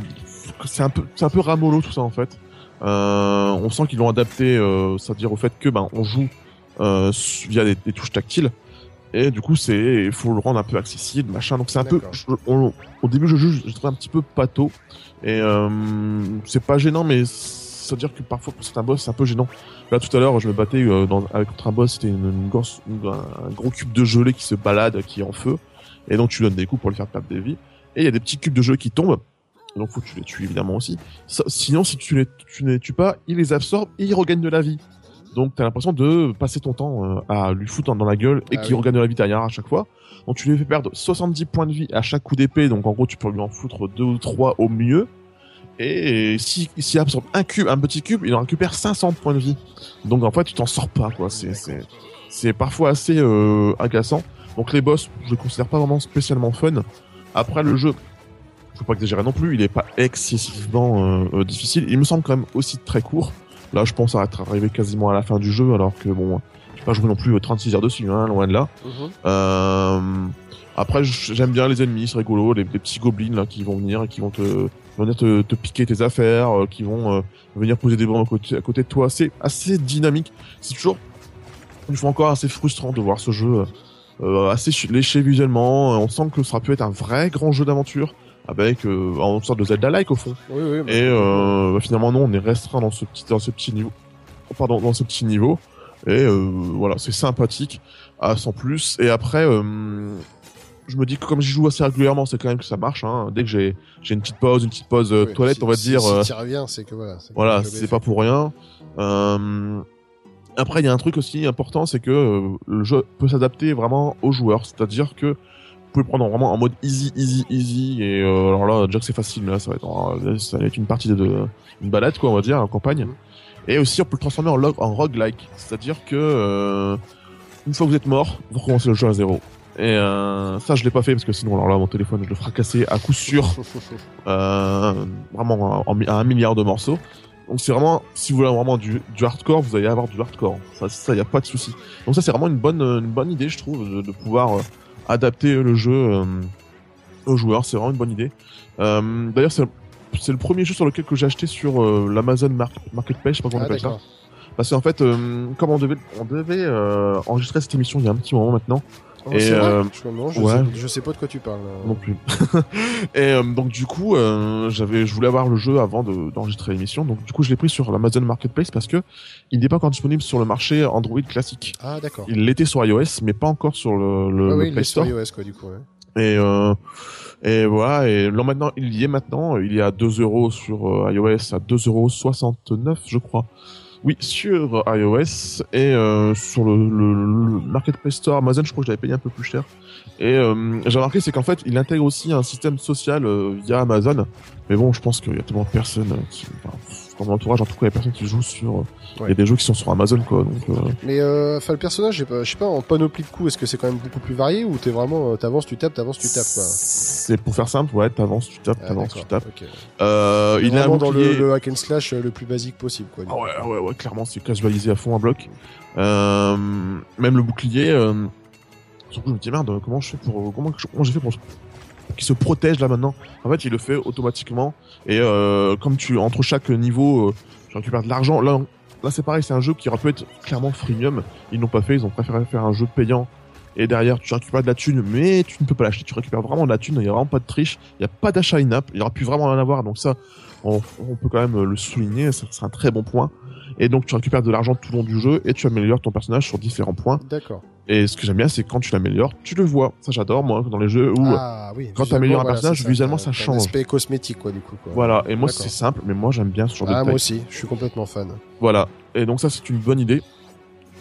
c'est un peu, c'est un peu ramolo tout ça en fait. Euh, on sent qu'ils l'ont adapté, euh, c'est-à-dire au fait que ben on joue euh, via des, des touches tactiles. Et du coup, c'est, il faut le rendre un peu accessible, machin. Donc c'est un peu,
D'accord.
je- on- au début, je juge, je trouvais un petit peu pâteau. Et euh, c'est pas gênant, mais c'est-à-dire que parfois pour certains boss, c'est un peu gênant. Là, tout à l'heure, je me battais euh, dans, avec contre un boss, c'était une, une grosse- une- un gros cube de gelée qui se balade, qui est en feu. Et donc tu donnes des coups pour lui faire perdre des vies. Et il y a des petits cubes de jeu qui tombent. Donc faut que tu les tues évidemment aussi. Ça- sinon si tu les, tu ne les tues pas, ils les absorbent et ils regagnent de la vie. Donc t'as l'impression de passer ton temps euh, à lui foutre dans la gueule et
Ah
qu'il
oui.
regagne de la vie derrière à chaque fois. Donc tu lui fais perdre 70 points de vie à chaque coup d'épée, donc en gros tu peux lui en foutre deux ou trois au mieux. Et si s'il absorbe un cube, un petit cube, il en récupère 500 points de vie. Donc en fait tu t'en sors pas quoi. C'est parfois assez euh, agaçant. Donc les boss, je les considère pas vraiment spécialement fun. Après le jeu, faut pas exagérer non plus, il est pas excessivement euh, euh, difficile. Il me semble quand même aussi très court. Là, je pense à être arrivé quasiment à la fin du jeu, alors que bon, j'ai pas joué non plus euh, 36 heures dessus, hein, loin de là.
Mhm.
Euh, après, j'aime bien les ennemis, c'est rigolo, les, les petits gobelins là qui vont venir et qui vont te venir te, te piquer tes affaires, euh, qui vont euh, venir poser des bombes à côté, à côté de toi. C'est assez dynamique. C'est toujours une fois encore assez frustrant de voir ce jeu euh, assez ch- léché visuellement. On sent que ça peut être un vrai grand jeu d'aventure avec euh, en sorte de Zelda-like au fond.
Oui, oui. bah,
Et euh, bah, finalement non, on est restreint dans ce petit dans ce petit niveau. Pardon, dans ce petit niveau. Et euh, voilà, c'est sympathique à sans plus. Et après, euh, je me dis que comme j'y joue assez régulièrement, c'est quand même que ça marche. Hein. Dès que j'ai une petite pause, une petite pause euh,
oui,
toilette,
si-
on va
si-
dire.
Si t'y reviens, c'est que voilà. c'est
voilà, pas pour rien. Euh, après, il y a un truc aussi important, c'est que euh, le jeu peut s'adapter vraiment aux joueurs. C'est-à-dire que vous pouvez le prendre vraiment en mode easy, easy, easy. Et alors là, déjà que c'est facile, là, ça va être, euh, ça va être une partie de, de une balade, quoi, on va dire, en campagne.
Mhm.
Et aussi, on peut le transformer en, log, en roguelike. C'est-à-dire que euh, une fois que vous êtes mort, vous recommencez le jeu à zéro. Et euh, ça, je l'ai pas fait parce que sinon, alors là, mon téléphone, je le fracassais à coup sûr euh, vraiment en, en- à un milliard de morceaux. Donc c'est vraiment, si vous voulez vraiment du, du hardcore, vous allez avoir du hardcore. Ça, ça y a pas de souci. Donc ça c'est vraiment une bonne, une bonne idée, je trouve, de, de pouvoir euh, adapter le jeu euh, aux joueurs. C'est vraiment une bonne idée. Euh, D'ailleurs, c'est c'est le premier jeu sur lequel que j'ai acheté sur euh, l'Amazon Mar- Marketplace, je sais pas comment on
Ah,
appelle ça. Parce qu'en fait, euh, comme on devait, on devait euh, enregistrer cette émission il y a un petit moment maintenant,
Oh,
Et,
vrai non, je,
ouais.
sais, je sais pas de quoi tu parles. là.
non plus. et euh, donc du coup, euh, j'avais, je voulais avoir le jeu avant de- d'enregistrer l'émission. Donc du coup, je l'ai pris sur l'Amazon Marketplace parce que il n'est pas encore disponible sur le marché Android classique.
Ah, d'accord.
Il l'était sur iOS, mais pas encore sur le, le, le
oui, il est sur
Store.
iOS, quoi, du coup. ouais.
Et euh, et voilà. Et là maintenant, il y est maintenant. Il est à 2 euros sur euh, iOS, à 2,69 euros, je crois. Oui, sur iOS et euh, sur le, le, le Marketplace Store Amazon, je crois que je l'avais payé un peu plus cher. Et euh, j'ai remarqué, c'est qu'en fait, il intègre aussi un système social euh, via Amazon. Mais bon, je pense qu'il y a tellement de personnes, euh, qui, dans mon entourage, en tout cas, il y a personnes qui jouent sur. euh, Il y a des jeux qui sont sur Amazon, quoi. Donc, euh,
Mais euh, enfin, le personnage, je sais pas, en panoplie de coups, est-ce que c'est quand même beaucoup plus varié ou t'es vraiment, euh, t'avances, tu tapes, t'avances, tu tapes, quoi?
C'est pour faire simple, ouais, t'avances, tu tapes,
Ah,
t'avances, tu tapes. Euh, il un
Vraiment dans le, le hack and slash le plus basique possible, quoi.
Ah ouais, ouais, ouais, clairement, c'est casualisé à fond un bloc. Euh, même le bouclier, surtout je me dis merde, comment je fais pour, comment, comment j'ai fait pour, qu'il se protège là maintenant En fait, il le fait automatiquement et euh, comme tu entre chaque niveau, euh, tu récupères de l'argent. Là, là c'est pareil, c'est un jeu qui aurait pu être clairement freemium. Ils n'ont pas fait, ils ont préféré faire un jeu payant. Et derrière, tu récupères de la thune, mais tu ne peux pas l'acheter. Tu récupères vraiment de la thune. Il n'y a vraiment pas de triche. Il n'y a pas d'achat in-app. Il y aura pu vraiment en avoir. Donc ça, on, on peut quand même le souligner. C'est un très bon point. Et donc tu récupères de l'argent tout le long du jeu et tu améliores ton personnage sur différents points.
D'accord.
Et ce que j'aime bien, c'est quand tu l'améliores, tu le vois. Ça j'adore moi dans les jeux où
Ah oui.
quand
visuellement,
t'améliores un
voilà,
personnage, visuellement, ça
t'as
change.
Un aspect cosmétique, quoi, du coup. Quoi.
voilà. Et moi c'est simple, mais moi j'aime bien ce genre de
Ah, moi aussi, je suis complètement fan.
Voilà. Et donc ça c'est une bonne idée.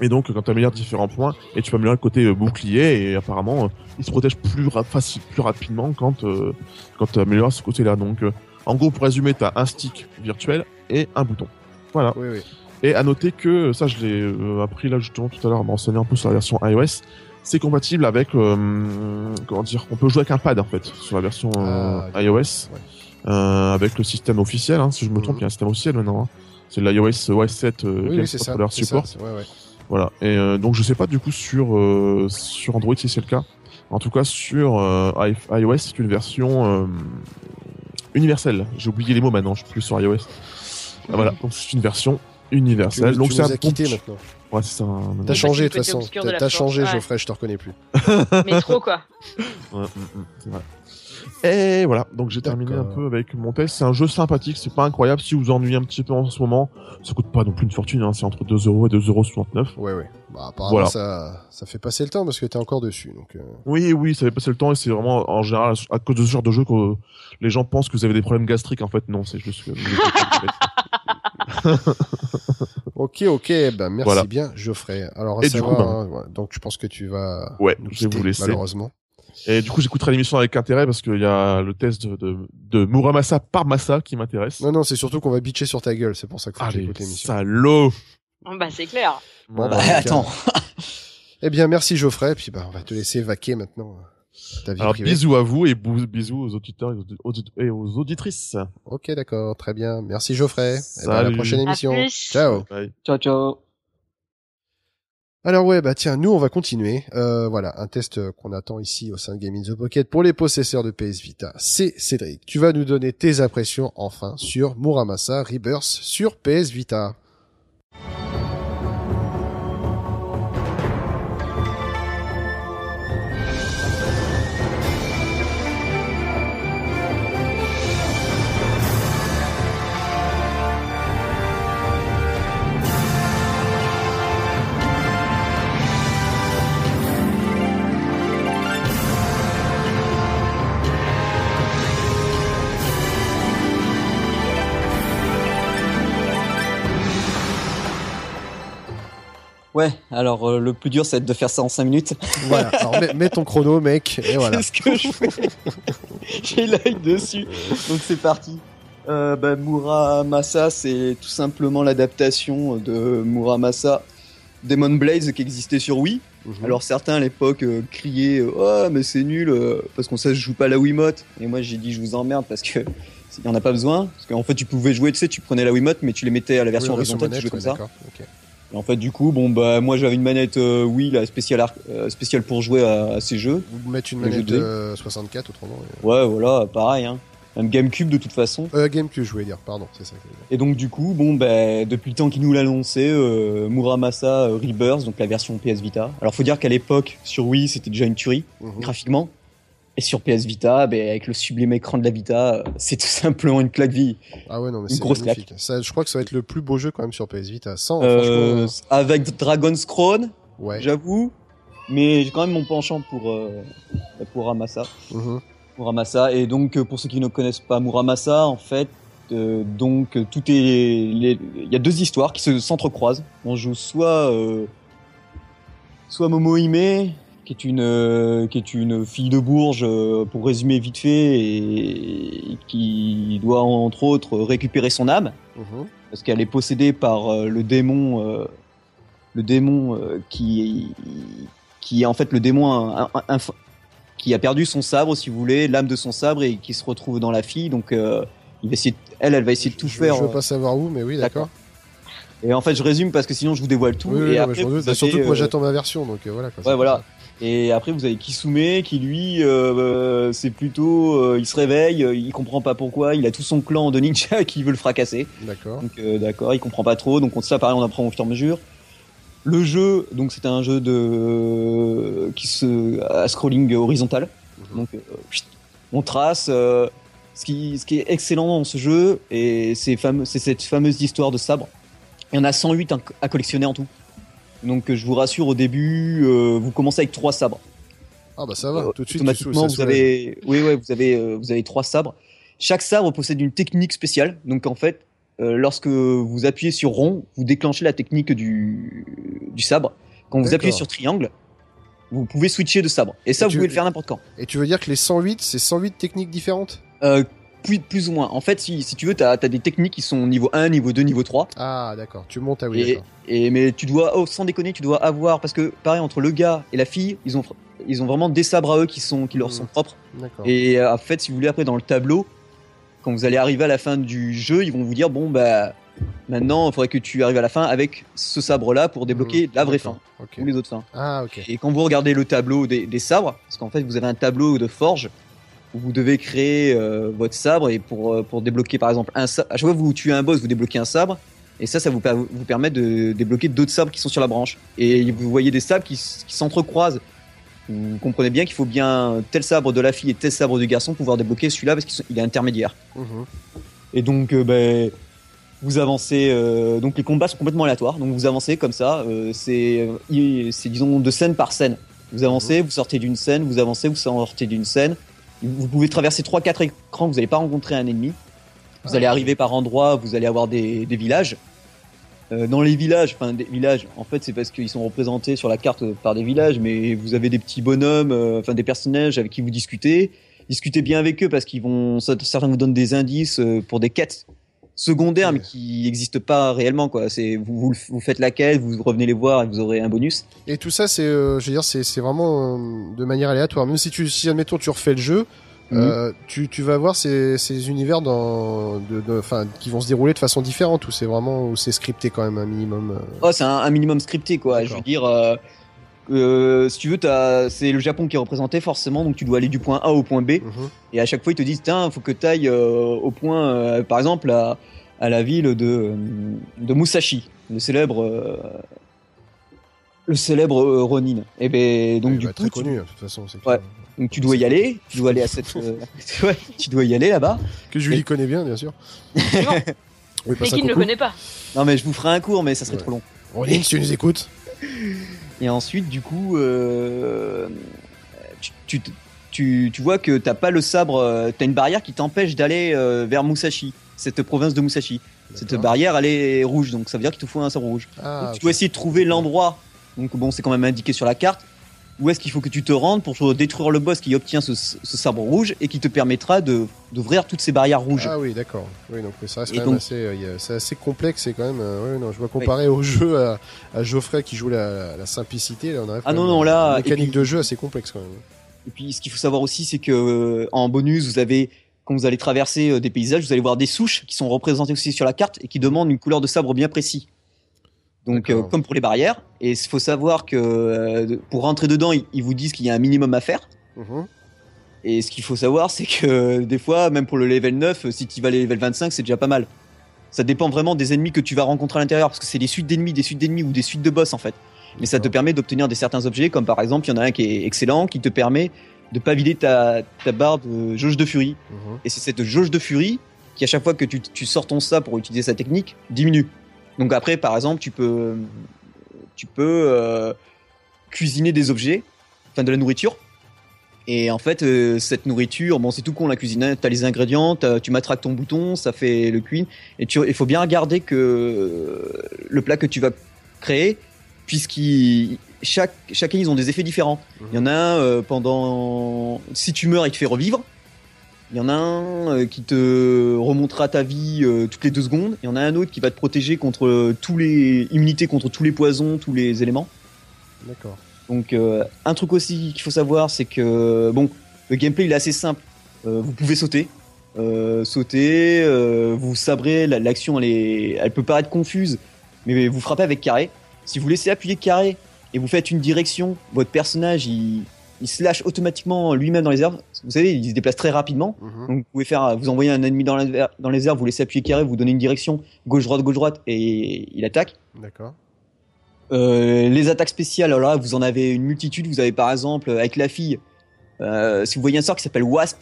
Et donc quand tu améliores différents points et tu peux améliorer le côté euh, bouclier et apparemment euh, il se protège plus ra- facile, plus rapidement quand euh, quand tu améliores ce côté-là. Donc euh, en gros pour résumer, tu as un stick virtuel et un bouton. Voilà.
Oui, oui.
Et à noter que ça, je l'ai euh, appris là justement tout à l'heure, m'enseigner un peu sur la version iOS. C'est compatible avec, euh, comment dire, on peut jouer avec un pad en fait sur la version euh,
Ah,
iOS,
ouais.
euh, avec le système officiel. Hein, si je me trompe,
Mhm.
il y a un système officiel maintenant. hein. C'est l'iOS OS 7 euh,
Oui, c'est ça.
Support.
ça, ouais, ouais.
Voilà. Et euh, donc je sais pas du coup sur euh, sur Android si c'est le cas. En tout cas sur euh, iOS c'est une version euh, universelle. J'ai oublié les mots maintenant. Je suis plus sur iOS. Ah, Voilà. Donc c'est une version
Tu,
universelle. donc
tu
c'est
nous
un
as
bon petit-
maintenant.
Ouais, c'est un-
T'as
un-
changé de toute façon. T'as t'as changé,
ouais.
Geoffrey, je te reconnais plus.
Mais trop quoi.
Ouais, mm, mm, c'est vrai. Et voilà, donc j'ai terminé un peu avec mon test. C'est un jeu sympathique, c'est pas incroyable. Si vous vous ennuyez un petit peu en ce moment, ça coûte pas non plus une fortune, hein, c'est entre 2 euros et 2,69€.
Ouais, ouais. Bah, apparemment,
Voilà.
ça, ça fait passer le temps parce que t'es encore dessus. Donc, euh,
Oui, oui, ça fait passer le temps et c'est vraiment en général à cause de ce genre de jeu que les gens pensent que vous avez des problèmes gastriques. En fait, non, c'est juste que
Ok, ok, ben merci
Voilà.
bien, Geoffrey. Alors, à
Et du coup, ben-
hein, ouais, donc je pense que tu vas
Ouais,
nous
je vais vous laisser.
malheureusement.
Et du coup, j'écouterai l'émission avec intérêt parce qu'il y a le test de, de, de Muramasa par Massa qui m'intéresse.
Non, non, c'est surtout qu'on va bitcher sur ta gueule, c'est pour ça qu'il faut que
Allez,
t'écoutes l'émission.
salaud
Bon, bah, c'est clair.
Bon, bah,
Bah, attends.
Eh bien, merci Geoffrey, puis bah, on va te laisser vaquer maintenant euh, ta vie
Alors,
privée.
bisous à vous et bou- bisous aux auditeurs et aux, audi- et aux auditrices.
Ok, d'accord, très bien. Merci Geoffrey. Eh ben, à la
Salut.
prochaine
À
émission.
plus.
Ciao.
Bye.
Ciao, ciao.
Alors ouais, bah tiens, nous on va continuer. Euh, voilà, un test euh, qu'on attend ici au sein de Game the Pocket pour les possesseurs de PS Vita. C'est Cédric. Tu vas nous donner tes impressions enfin sur Muramasa Rebirth sur PS Vita.
Ouais, alors euh, le plus dur, c'est de faire ça en 5 minutes.
Voilà. Alors mets, mets ton chrono, mec, et voilà.
C'est ce que je fais. J'ai l'œil dessus. Donc c'est parti. Euh, bah, Muramasa, c'est tout simplement l'adaptation de Muramasa Demon Blaze qui existait sur Wii.
Mhm.
Alors certains à l'époque euh, criaient oh mais c'est nul euh, parce qu'on sait je joue pas à la Wiimote et moi j'ai dit je vous emmerde parce que il y en a pas besoin parce qu'en fait tu pouvais jouer tu sais tu prenais la Wiimote mais tu les mettais à la version
Oui,
horizontale tu jouais comme
ouais,
ça. Et en fait du coup bon bah moi j'avais une manette euh, Wii la spéciale euh, spéciale pour jouer à, à ces jeux
Vous mettez une manette euh, 64 autrement.
ouais voilà pareil hein même GameCube de toute façon
Euh, GameCube, je voulais dire, pardon, c'est ça. que je voulais dire.
et donc du coup bon bah depuis le temps qu'ils nous l'annonçaient euh, Muramasa Rebirth donc la version PS Vita alors faut dire qu'à l'époque sur Wii c'était déjà une tuerie
Mhm.
graphiquement. Et sur PS Vita, ben, avec le sublime écran de la Vita, euh, c'est tout simplement une claque vie.
Ah ouais, non, mais
Une
c'est
grosse
magnifique. Ça, je crois que ça va être le plus beau jeu quand même sur PS Vita. Sans,
Euh,
franchement,
avec Dragon's Crown,
ouais.
j'avoue. Mais j'ai quand même mon penchant pour, euh, pour Ramasa.
Mhm.
Muramasa. Et donc, euh, pour ceux qui ne connaissent pas Muramasa, en fait, euh, donc tout est, il y a deux histoires qui se s'entrecroisent. On joue soit euh, soit Momohime, qui est une euh, qui est une fille de Bourges, euh, pour résumer vite fait, et, qui doit entre autres récupérer son âme
Mhm.
parce qu'elle est possédée par euh, le démon, le démon qui qui est en fait le démon un- un- un- qui a perdu son sabre, si vous voulez, l'âme de son sabre et qui se retrouve dans la fille. Donc, il va essayer, de- elle, elle va essayer de tout
je,
faire.
Je veux pas savoir où, mais oui, d'accord.
Et en fait, je résume parce que sinon, je vous dévoile tout.
Oui, oui,
et
non, mais
après,
je
vous
Bah, surtout que moi j'attends ma version, donc euh, voilà. Quoi,
Ouais, voilà. Et après, vous avez Kisume qui lui, euh, euh, c'est plutôt, euh, il se réveille, il comprend pas pourquoi, il a tout son clan de ninja qui veut le fracasser.
D'accord.
Donc euh, d'accord, il comprend pas trop, donc on ça pareil, on apprend au fur et à mesure. Le jeu, donc c'est un jeu de qui se à scrolling horizontal.
Mhm.
Donc on trace. ce qui ce qui est excellent dans ce jeu et c'est fameux, c'est cette fameuse histoire de sabre. Il y en a 108 à- à collectionner en tout. Donc je vous rassure, au début, euh, vous commencez avec trois sabres.
Ah bah ça va,
Euh,
tout de suite.
automatiquement, vous avez, oui, ouais, vous avez, euh, vous avez trois sabres. Chaque sabre possède une technique spéciale. Donc en fait, lorsque vous appuyez sur rond, vous déclenchez la technique du, du sabre. Quand vous appuyez sur triangle, vous pouvez switcher de sabre. Et ça,
Et
vous
tu-
pouvez le faire n'importe quand.
Et tu veux dire que les 108, c'est 108 techniques différentes?
Euh, plus, plus ou moins. En fait, si, si tu veux, tu as, des techniques qui sont niveau 1, niveau 2, niveau 3.
Ah d'accord, tu montes à oui,
et, mais tu dois, oh, sans déconner, tu dois avoir parce que pareil entre le gars et la fille, ils ont, ils ont vraiment des sabres à eux qui sont, qui leur sont propres.
D'accord.
Et euh, en fait, si vous voulez, après dans le tableau, quand vous allez arriver à la fin du jeu, ils vont vous dire bon bah maintenant, il faudrait que tu arrives à la fin avec ce sabre-là pour débloquer
Mhm,
la vraie fin ou les autres fins.
Ah ok.
Et quand vous regardez le tableau des, des sabres, parce qu'en fait vous avez un tableau de forge où vous devez créer euh, votre sabre et pour euh, pour débloquer par exemple un sabre, à chaque fois que vous tuez un boss, vous débloquez un sabre. Et ça, ça vous, per- vous permet de débloquer d'autres sabres qui sont sur la branche. Et vous voyez des sabres qui, qui s'entrecroisent. Vous comprenez bien qu'il faut bien tel sabre de la fille et tel sabre du garçon pour pouvoir débloquer celui-là parce qu'il est intermédiaire.
Mhm.
Et donc, euh, ben, vous avancez. euh, donc, les combats sont complètement aléatoires. Donc, vous avancez comme ça. c'est, disons de scène par scène. Vous avancez, vous sortez d'une scène, vous avancez, vous sortez d'une scène. Vous pouvez traverser 3-4 écrans. Vous n'allez pas rencontrer un ennemi. Vous allez arriver par endroits. Vous allez avoir des, des villages. euh, dans les villages, enfin des villages, en fait c'est parce qu'ils sont représentés sur la carte par des villages, mais vous avez des petits bonhommes, euh, enfin des personnages avec qui vous discutez. Discutez bien avec eux parce qu'ils vont, certains vous donnent des indices euh, pour des quêtes secondaires mais qui n'existent pas réellement quoi. C'est vous, vous, vous, faites la quête, vous revenez les voir et vous aurez un bonus.
Et tout ça c'est, je veux dire, c'est c'est vraiment de manière aléatoire. Même si tu, si admettons tu refais le jeu, Mhm. Euh, tu, tu vas voir ces, ces univers dans, de, de, qui vont se dérouler de façon différente ou c'est vraiment ou c'est scripté quand même un minimum. Euh...
Oh, c'est un, un, minimum scripté quoi. Je veux dire, euh, si tu veux, c'est le Japon qui est représenté forcément, donc tu dois aller du point A au point B. Mhm. Et à chaque fois ils te disent, tiens, faut que tu ailles euh, au point, euh, par exemple à, à la ville de, de Musashi, le célèbre le célèbre Ronin. Et ben donc
oui,
du
bah,
coup,
très connu de toute façon.
Ouais. Donc tu dois y aller, tu dois aller à cette, euh... ouais, tu dois y aller là-bas.
Que Julie Et... connaît bien, bien sûr.
oui, mais qui ne le connaît pas
Non mais je vous ferai un cours, mais ça serait ouais. trop long.
Ronin, si tu nous écoutes.
Et ensuite, du coup, euh... tu, tu, tu, tu, vois que t'as pas le sabre, euh, t'as une barrière qui t'empêche d'aller euh, vers Musashi, cette province de Musashi. Cette barrière, elle est rouge, donc ça veut dire qu'il te faut un sabre rouge. Ah, donc, tu dois essayer de trouver l'endroit. Donc bon, c'est quand même indiqué sur la carte où est-ce qu'il faut que tu te rendes pour détruire le boss qui obtient ce, ce sabre rouge et qui te permettra de d'ouvrir toutes ces barrières rouges?
Ah oui, d'accord. Oui, donc ça reste quand donc, même assez, euh, c'est assez complexe et quand même. Euh, oui, non, je vois comparer au jeu à, à, Geoffrey qui joue la, la simplicité. Là, on arrive
ah non, non, là,
une mécanique puis, de jeu assez complexe quand même.
Et puis, ce qu'il faut savoir aussi, c'est que euh, en bonus, vous avez quand vous allez traverser des paysages, vous allez voir des souches qui sont représentées aussi sur la carte et qui demandent une couleur de sabre bien précis. Donc, euh, comme pour les barrières. Et il faut savoir que euh, pour rentrer dedans, ils, ils vous disent qu'il y a un minimum à faire.
Mmh.
Et ce qu'il faut savoir, c'est que des fois, même pour le level 9, si tu vas à level 25, c'est déjà pas mal. Ça dépend vraiment des ennemis que tu vas rencontrer à l'intérieur, parce que c'est des suites d'ennemis, des suites d'ennemis ou des suites de boss en fait. Mais ça te permet d'obtenir des certains objets, comme par exemple, il y en a un qui est excellent, qui te permet de pas vider ta, ta barre de jauge de furie.
Mmh.
Et c'est cette jauge de furie qui, à chaque fois que tu, tu sors ton ça pour utiliser sa technique, diminue. Donc après, par exemple, tu peux, tu peux euh, cuisiner des objets, enfin de la nourriture. Et en fait, euh, cette nourriture, bon, c'est tout con la cuisine. T'as les ingrédients, as, tu matraques ton bouton, ça fait le cuisine. Et tu, il faut bien regarder que le plat que tu vas créer, puisqu'il chaque chacun ils ont des effets différents. Il y en a un euh, pendant si tu meurs, il te fait revivre. Il y en a un euh, qui te remontera ta vie euh, toutes les deux secondes. Il y en a un autre qui va te protéger contre euh, tous les immunités contre tous les poisons, tous les éléments.
D'accord.
Donc euh, un truc aussi qu'il faut savoir, c'est que bon, le gameplay il est assez simple. Euh, vous pouvez sauter, sauter, vous sabrez. L'action elle est, elle peut paraître confuse, mais vous frappez avec carré. Si vous laissez appuyer carré et vous faites une direction, votre personnage il il se lâche automatiquement lui-même dans les airs. Vous savez, il se déplace très rapidement.
Mmh.
Mm -hmm. Donc vous pouvez faire, vous envoyez un ennemi dans, la, dans les airs, vous laissez appuyer carré, vous donnez une direction gauche droite gauche droite et il attaque.
D'accord.
Euh, les attaques spéciales, alors là, vous en avez une multitude. Vous avez par exemple avec la fille, euh, si vous voyez un sort qui s'appelle Wasp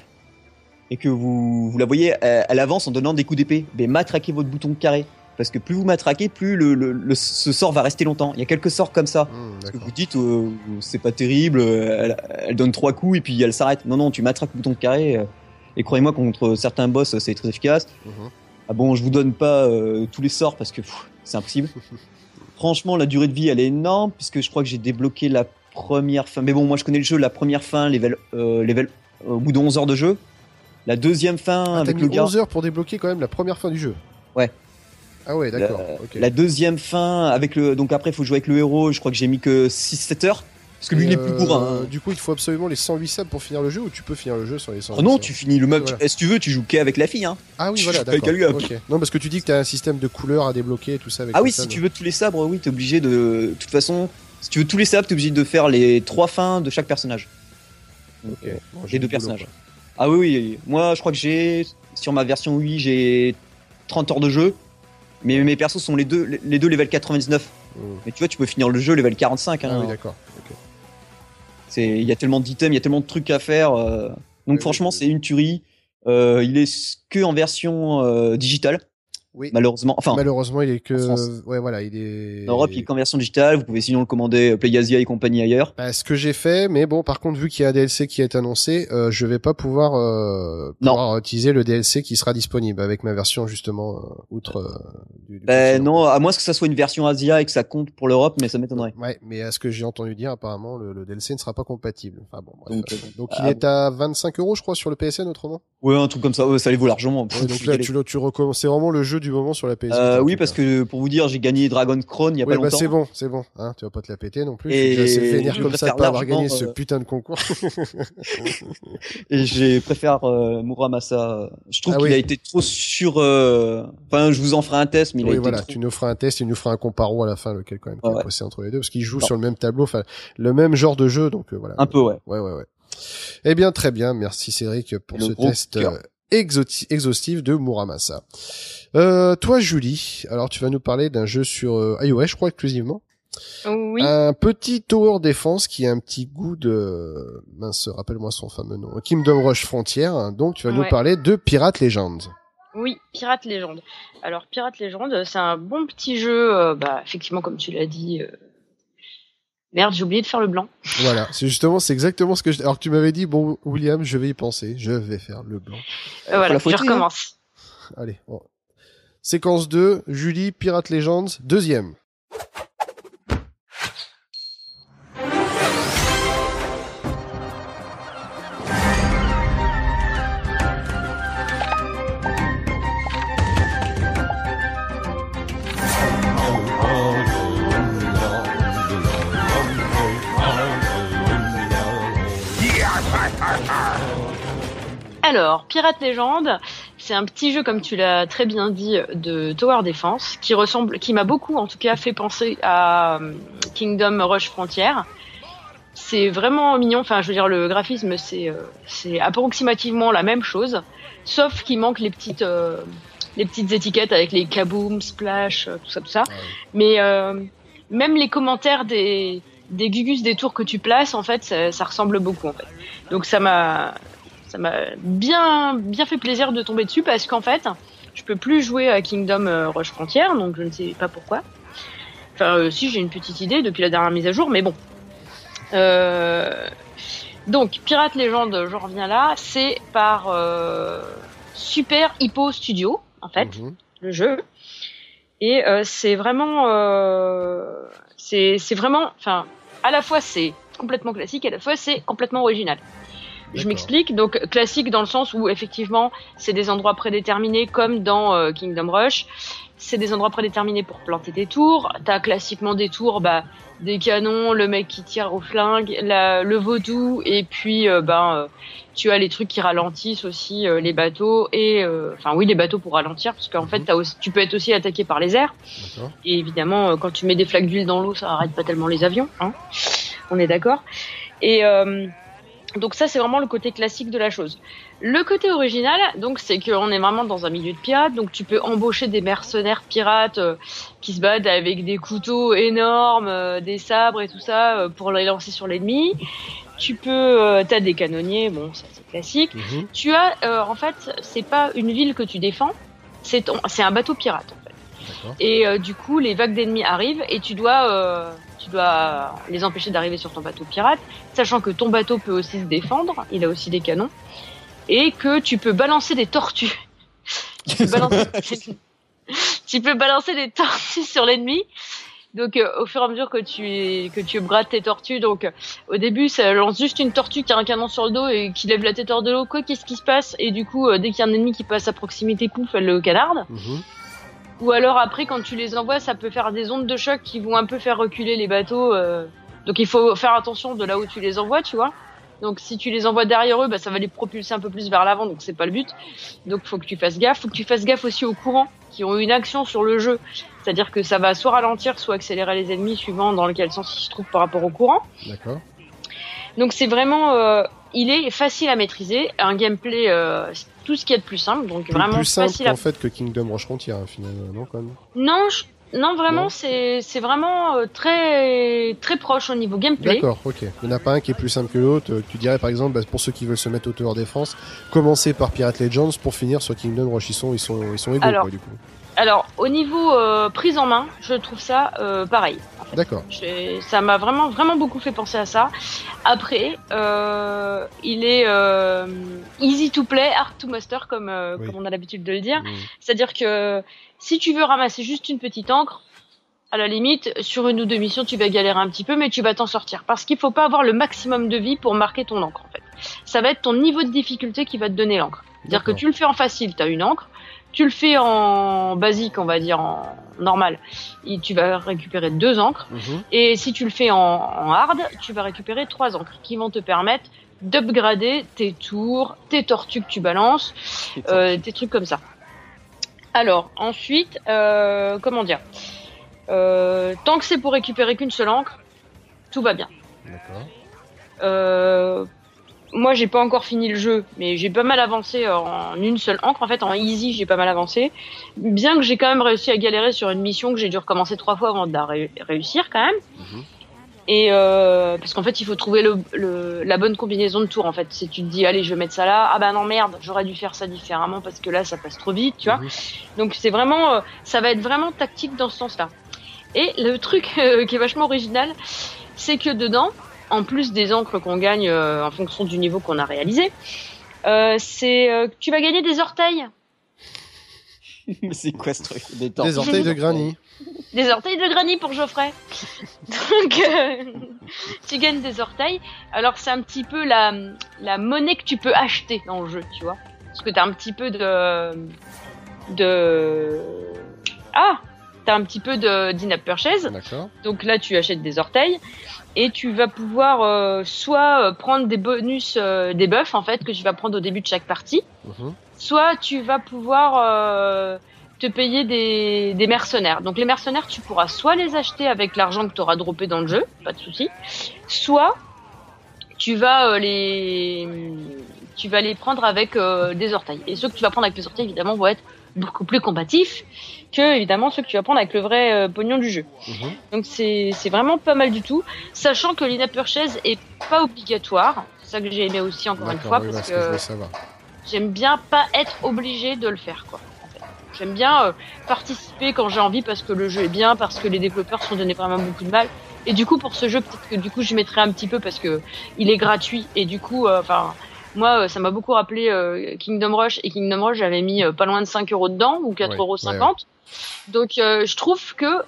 et que vous, vous la voyez, elle, elle avance en donnant des coups d'épée. Ben matraquez votre bouton carré parce que plus vous matraquez, plus le, le, le, ce sort va rester longtemps. Il y a quelques sorts comme ça.
Mmh,
parce que vous dites, euh, c'est pas terrible, elle, elle, donne trois coups et puis elle s'arrête. Non, non, tu matraques le bouton de carré. Euh, et croyez-moi, contre certains boss, c'est très efficace.
Mmh.
Ah bon, je vous donne pas euh, tous les sorts parce que c'est impossible. Franchement, la durée de vie, elle est énorme puisque je crois que j'ai débloqué la première fin. Mais bon, moi je connais le jeu, la première fin, level, euh, level au bout de 11 heures de jeu. La deuxième fin
ah,
avec
mis
le gars.
11 heures pour débloquer quand même la première fin du jeu.
Ouais.
Ah ouais, d'accord.
La,
okay.
la, deuxième fin avec le donc après il faut jouer avec le héros, je crois que j'ai mis que 6 7 heures parce que lui il est plus
euh,
court hein.
Du coup, il faut absolument les 108 subs pour finir le jeu ou tu peux finir le jeu sans les 108
oh non, tu finis le même voilà. si tu veux, tu joues qu'avec la fille hein.
Ah oui,
tu
voilà, d'accord. Okay. Non, parce que tu dis que tu as un système de couleurs à débloquer et tout ça avec
Ah oui, si tu veux tous les sabres, oui, tu es obligé de de toute façon, si tu veux tous les sabres, tu es obligé de faire les trois fins de chaque personnage.
Donc, okay. bon,
les deux personnages. Boulot, ah oui, oui, moi je crois que j'ai sur ma version Wii, j'ai 30 heures de jeu. Mais mes persos sont les deux, les deux level 99.
Mmh.
Mais tu vois, tu peux finir le jeu level 45. Hein.
Ah oui, d'accord. Okay.
Il y a tellement d'items, il y a tellement de trucs à faire. Euh... Donc oui, franchement, oui, c'est une tuerie. Euh, il est que en version euh, digitale.
Oui.
Malheureusement, enfin,
Malheureusement, il est que, ouais, voilà, il est.
en Europe, il est qu'en version digitale. Vous pouvez sinon le commander euh, PlayAsia et compagnie ailleurs.
Bah, ce que j'ai fait, mais bon, par contre, vu qu'il y a un DLC qui est annoncé, euh, je vais pas pouvoir, euh,
Non.
pouvoir utiliser le DLC qui sera disponible avec ma version justement euh, outre. euh, du, du continent.
non, à moins que ça soit une version Asia et que ça compte pour l'Europe, mais ça m'étonnerait.
Ouais, mais à ce que j'ai entendu dire, apparemment, le, le DLC ne sera pas compatible. Enfin bon, bref.
Donc, euh,
Donc,
ah,
il est à 25 euros, je crois, sur le PSN autrement.
Ouais, un truc comme ça, ouais, ça les vaut largement.
Ouais, donc là, tu, tu recommences. C'est vraiment le jeu du moment sur la PS.
Euh, oui, parce que pour vous dire, j'ai gagné Dragon Crown il y a
Oui,
pas
bah
longtemps.
c'est bon, c'est bon. Hein, tu vas pas te la péter non plus.
Et
assez vénère comme ça de pas avoir gagné ce
euh,
putain de concours.
Et j'ai préfère euh, Muramasa. Je trouve
Ah
qu'il
oui.
a été trop sur. euh, Enfin, je vous en ferai un test, mais il a
oui,
été
voilà,
trop-
tu nous feras un test, il nous fera un comparo à la fin, lequel quand même qui
Ouais,
passé entre les deux, parce qu'ils jouent
Non.
sur le même tableau, enfin le même genre de jeu, donc euh, voilà.
un peu, ouais.
Ouais, ouais, ouais. Eh bien, très bien, merci Cédric pour ce test exhaustif de Muramasa. Euh, toi, Julie, alors tu vas nous parler d'un jeu sur euh, iOS, je crois exclusivement.
Oui.
Un petit tower défense qui a un petit goût de mince, rappelle-moi son fameux nom, Kingdom Rush Frontier. donc tu vas nous parler de Pirate Legends.
Oui, Pirate Légende. Alors, Pirate Légende, c'est un bon petit jeu, euh, bah, effectivement, comme tu l'as dit. euh, Merde, j'ai oublié de faire le blanc.
Voilà, c'est justement, c'est exactement ce que je... Alors que tu m'avais dit, bon, William, je vais y penser, je vais faire le blanc.
Euh, voilà, je
hein.
recommence.
Allez, bon. Séquence 2, Julie, Pirate Legends, deuxième.
Alors, Pirate Légende, c'est un petit jeu, comme tu l'as très bien dit, de Tower Defense, qui ressemble, qui m'a beaucoup, en tout cas, fait penser à euh, Kingdom Rush Frontier. C'est vraiment mignon. Enfin, je veux dire, le graphisme, c'est, euh, c'est approximativement la même chose, sauf qu'il manque les petites, euh, les petites étiquettes avec les kaboom, splash, tout ça, tout ça. Mais euh, même les commentaires des, des gugus des tours que tu places, en fait, ça, ça ressemble beaucoup, en fait. Donc ça m'a, ça m'a bien, bien fait plaisir de tomber dessus parce qu'en fait, je peux plus jouer à Kingdom euh, Rush Frontier, donc je ne sais pas pourquoi. Enfin, euh, si j'ai une petite idée depuis la dernière mise à jour, mais bon. Euh, donc, Pirate Legend, je reviens là, c'est par euh, Super Hippo Studio, en fait
Mhm.
le jeu. Et c'est vraiment, c'est c'est vraiment, enfin, à la fois c'est complètement classique, à la fois c'est complètement original. Je m'explique. Donc classique dans le sens où effectivement c'est des endroits prédéterminés comme dans euh, Kingdom Rush. C'est des endroits prédéterminés pour planter des tours. T'as classiquement des tours, bah, des canons, le mec qui tire au flingue, la, le vaudou, et puis euh, ben euh, tu as les trucs qui ralentissent aussi les bateaux et euh, enfin oui les bateaux pour ralentir parce qu'en fait
Mhm.
t'as aussi, tu peux être aussi attaqué par les airs et évidemment quand tu mets des flaques d'huile dans l'eau ça arrête pas tellement les avions hein on est d'accord et euh, donc ça c'est vraiment le côté classique de la chose. Le côté original donc c'est qu'on est vraiment dans un milieu de pirates. Donc tu peux embaucher des mercenaires pirates euh, qui se battent avec des couteaux énormes euh, des sabres et tout ça euh, pour les lancer sur l'ennemi. Tu peux t'as des canonniers bon ça c'est classique.
Mhm.
tu as en fait c'est pas une ville que tu défends c'est c'est un bateau pirate en fait. Et du coup les vagues d'ennemis arrivent et tu dois euh, tu dois les empêcher d'arriver sur ton bateau pirate sachant que ton bateau peut aussi se défendre il a aussi des canons et que tu peux balancer des tortues. Tu peux balancer, tu peux balancer des tortues sur l'ennemi. Donc euh, au fur et à mesure que tu que tu brattes tes tortues donc euh, au début ça lance juste une tortue qui a un canon sur le dos et qui lève la tête hors de l'eau. Quoi qu'est-ce qui se passe? Et du coup euh, dès qu'il y a un ennemi qui passe à proximité pouf elle le canarde.
Mhm.
Ou alors après, quand tu les envoies, ça peut faire des ondes de choc qui vont un peu faire reculer les bateaux. euh. Donc il faut faire attention de là où tu les envoies, tu vois. Donc si tu les envoies derrière eux, bah, ça va les propulser un peu plus vers l'avant, donc c'est pas le but. Donc faut que tu fasses gaffe. Faut que tu fasses gaffe aussi aux courants qui ont une action sur le jeu. C'est-à-dire que ça va soit ralentir, soit accélérer les ennemis suivant dans lequel sens ils se trouvent par rapport au courant.
D'accord.
Donc c'est vraiment, euh, il est facile à maîtriser, un gameplay, euh, tout ce qu'il y a de plus simple, donc
Plus,
vraiment
plus simple
facile à
en fait que Kingdom Rush Frontier, finalement, non quand même.
Non, je- non vraiment, c'est c'est vraiment euh, très très proche au niveau gameplay.
D'accord, ok. Il n'y en a pas un qui est plus simple que l'autre. euh, Tu dirais par exemple, bah, pour ceux qui veulent se mettre au tower défense, commencer par Pirate Legends pour finir sur Kingdom Rush. Ils sont, ils sont, ils sont égaux
Alors,
quoi, du coup.
Alors, au niveau euh, prise en main, je trouve ça euh, pareil.
D'accord.
Ça m'a vraiment, vraiment beaucoup fait penser à ça. Après, euh, il est euh, easy to play, hard to master, comme, euh,
Oui.
comme on a l'habitude de le dire. C'est-à-dire que si tu veux ramasser juste une petite encre, à la limite, sur une ou deux missions, tu vas galérer un petit peu, mais tu vas t'en sortir. Parce qu'il faut pas avoir le maximum de vie pour marquer ton encre, en fait. Ça va être ton niveau de difficulté qui va te donner l'encre. C'est-à-dire que
D'accord.
tu le fais en facile, tu as une encre. Tu le fais en basique, on va dire, en normal, et tu vas récupérer deux encres.
Mhm.
Et si tu le fais en, en hard, tu vas récupérer trois encres qui vont te permettre d'upgrader tes tours, tes tortues que tu balances, euh, des trucs comme ça. Alors, ensuite, euh, comment dire Euh, Tant que c'est pour récupérer qu'une seule encre, tout va bien. Moi, j'ai pas encore fini le jeu, mais j'ai pas mal avancé en une seule encre. En fait, en easy, j'ai pas mal avancé. Bien que j'ai quand même réussi à galérer sur une mission que j'ai dû recommencer trois fois avant de la ré- réussir, quand même.
Mhm.
Et euh, parce qu'en fait, il faut trouver le, le- la bonne combinaison de tours. En fait, si tu te dis, allez, je vais mettre ça là, ah bah non merde, j'aurais dû faire ça différemment parce que là, ça passe trop vite, tu vois.
Mhm.
Donc c'est vraiment, euh, ça va être vraiment tactique dans ce sens-là. Et le truc euh, qui est vachement original, c'est que dedans, en plus des encres qu'on gagne euh, en fonction du niveau qu'on a réalisé, euh, c'est euh, que tu vas gagner des orteils,
Mais c'est quoi ce truc? Des,
Des orteils de granny.
des orteils de granit pour Geoffrey. Donc euh, tu gagnes des orteils. Alors c'est un petit peu la la monnaie que tu peux acheter dans le jeu, tu vois, parce que t'as un petit peu de de ah t'as un petit peu de d'in-app purchase. Donc là, tu achètes des orteils et tu vas pouvoir euh, soit euh, prendre des bonus, euh, des buffs en fait que tu vas prendre au début de chaque partie,
Mhm.
soit tu vas pouvoir euh, te payer des, des mercenaires. Donc les mercenaires, tu pourras soit les acheter avec l'argent que tu auras droppé dans le jeu, pas de souci, soit tu vas les tu vas les prendre avec euh, des orteils. Et ceux que tu vas prendre avec les orteils, évidemment, vont être beaucoup plus combatifs que évidemment ceux que tu vas prendre avec le vrai euh, pognon du jeu.
Mhm.
Donc c'est vraiment pas mal du tout, sachant que l'in-app purchase est pas obligatoire. C'est ça que j'ai aimé aussi encore une fois
oui,
parce
que
que j'aime bien pas être obligé de le faire quoi. en fait. J'aime bien euh, participer quand j'ai envie parce que le jeu est bien, parce que les développeurs se sont donné vraiment beaucoup de mal. Et du coup pour ce jeu peut-être que du coup je mettrai un petit peu parce que il est gratuit et du coup euh, enfin moi euh, ça m'a beaucoup rappelé euh, Kingdom Rush et Kingdom Rush j'avais mis euh, pas loin de 5 euros dedans ou 4,50
Ouais,
euros.
ouais,
Donc je trouve que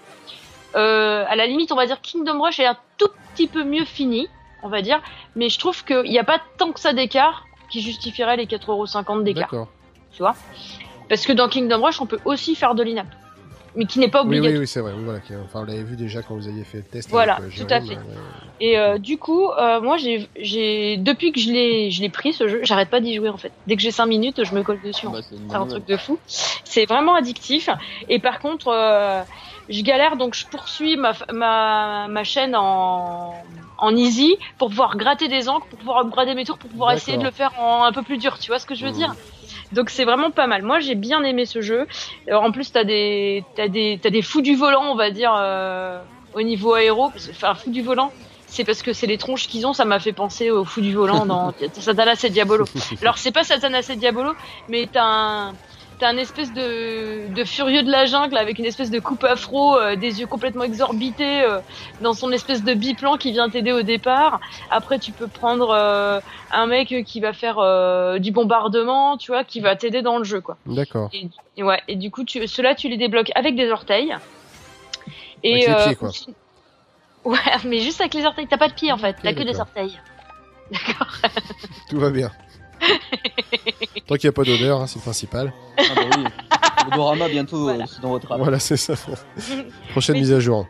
à la limite on va dire Kingdom Rush est un tout petit peu mieux fini on va dire. Mais je trouve qu'il n'y a pas tant que ça d'écart qui justifierait les 4,50 euros d'écart. Tu vois? Parce que dans Kingdom Rush, on peut aussi faire de l'INAP, mais qui n'est pas obligatoire.
oui, oui, c'est vrai. Oui, voilà. qui- Enfin, on l'avait vu déjà quand vous aviez fait le test.
Voilà,
avec, euh,
tout à fait. Et euh, du coup, euh, moi, j'ai, depuis que je l'ai, je l'ai pris ce jeu, j'arrête pas d'y jouer en fait. Dès que j'ai 5 minutes, je me colle dessus. en
Bah, c'est
un truc de fou. C'est vraiment addictif. Et par contre, euh, je galère, donc je poursuis ma, ma, ma chaîne en, en easy pour pouvoir gratter des encres, pour pouvoir upgrader mes tours, pour pouvoir essayer de le faire en un peu plus dur. Tu vois ce que je veux
Mhm.
dire? Donc c'est vraiment pas mal. Moi, j'ai bien aimé ce jeu. Euh, en plus, t'as des, t'as des, t'as des fous du volant, on va dire, euh, au niveau aéro. Enfin, fou du volant. C'est parce que c'est les tronches qu'ils ont, ça m'a fait penser au fou du volant dans Satanas et Diabolo. Alors c'est pas Satanas et Diabolo, mais t'as un, t'as un espèce de, de furieux de la jungle avec une espèce de coupe afro, euh, des yeux complètement exorbités, euh, dans son espèce de biplan qui vient t'aider au départ. Après tu peux prendre euh, un mec qui va faire du bombardement, tu vois, qui va t'aider dans le jeu quoi.
D'accord.
Et, et ouais, et du coup tu, ceux-là tu les débloques avec des orteils.
Avec les pieds, quoi.
Ouais, mais juste avec les orteils, t'as pas de pieds en fait, t'as que des
d'accord.
orteils.
Tout va bien. Tant qu'il n'y a pas d'odeur, hein, c'est le principal.
Ah bah oui. L'odorama bientôt
Voilà.
euh, c'est dans votre app.
Voilà, c'est ça. Prochaine
Mais-
mise à jour.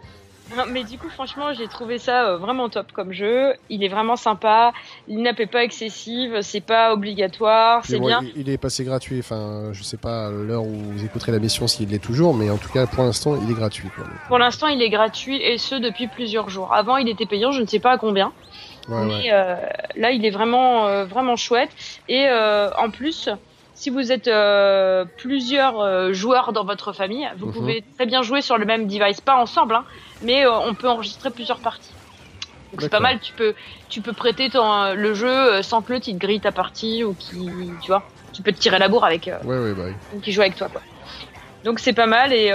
Non, mais du coup, franchement, j'ai trouvé ça euh, vraiment top comme jeu. Il est vraiment sympa. L'INAP est pas excessive, c'est pas obligatoire, c'est
bon,
bien.
Il, il est passé gratuit. Enfin, je sais pas à l'heure où vous écouterez la mission s'il l'est toujours, mais en tout cas, pour l'instant, il est gratuit. Quoi.
Pour l'instant, il est gratuit et ce depuis plusieurs jours. Avant, il était payant, je ne sais pas à combien.
Ouais,
mais
ouais.
euh, là, il est vraiment, euh, vraiment chouette. Et euh, en plus, si vous êtes plusieurs joueurs dans votre famille, vous
Mhm.
pouvez très bien jouer sur le même device, pas ensemble, hein, mais on peut enregistrer plusieurs parties. Donc c'est pas mal. Tu peux, tu peux prêter ton, le jeu sans que l'autre il te grille ta partie ou qui, tu vois, tu peux te tirer la bourre avec
Ouais, bah oui.
qui joue avec toi quoi. Donc c'est pas mal et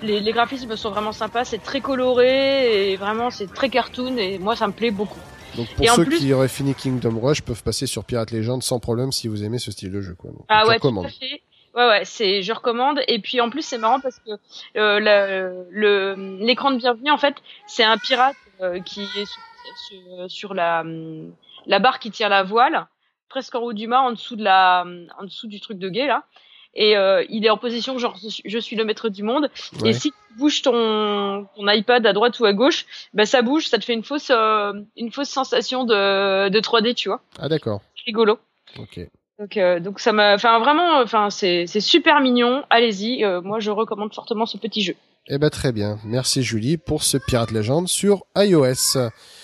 les, les graphismes sont vraiment sympas, c'est très coloré et vraiment c'est très cartoon et moi ça me plaît beaucoup.
Donc pour
Et
ceux
plus-
qui auraient fini Kingdom Rush peuvent passer sur Pirate Legend sans problème si vous aimez ce style de jeu. Quoi. Donc,
Ah
je
ouais, tout
recommande.
à fait. Ouais ouais, c'est je recommande et puis en plus c'est marrant parce que euh, la- le l'écran de bienvenue en fait, c'est un pirate euh, qui est sur, sur, sur la la barre qui tient la voile, presque en haut du mât en dessous de la en dessous du truc de guet là. Et euh, il est en position genre je suis- le maître du monde
Ouais.
Et si tu bouges ton, ton iPad à droite ou à gauche, bah ça bouge, ça te fait une fausse, euh, une fausse sensation de, de 3D, tu vois.
Ah d'accord.
C'est rigolo.
Ok.
Donc, euh, donc ça m'a, enfin vraiment, enfin c'est, super mignon. Allez-y, moi je recommande fortement ce petit jeu.
Eh ben très bien. Merci Julie pour ce Pirate Legend sur iOS.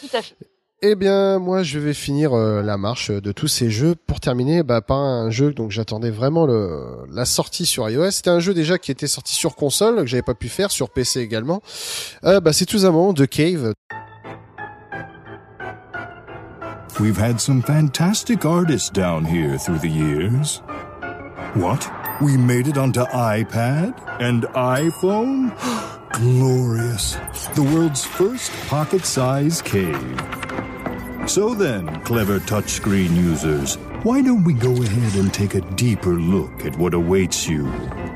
Tout à fait.
Eh bien, moi, je vais finir euh, la marche de tous ces jeux pour terminer bah, par un jeu donc j'attendais vraiment le, la sortie sur iOS. C'était un jeu déjà qui était sorti sur console que j'avais pas pu faire sur PC également. Euh, bah, c'est tout simplement The Cave.
We've had some fantastic artists down here through the years. What? We made it onto iPad and iPhone? Glorious. The world's first pocket sized cave. So then, clever touchscreen users, why don't we go ahead and take a deeper look at what awaits you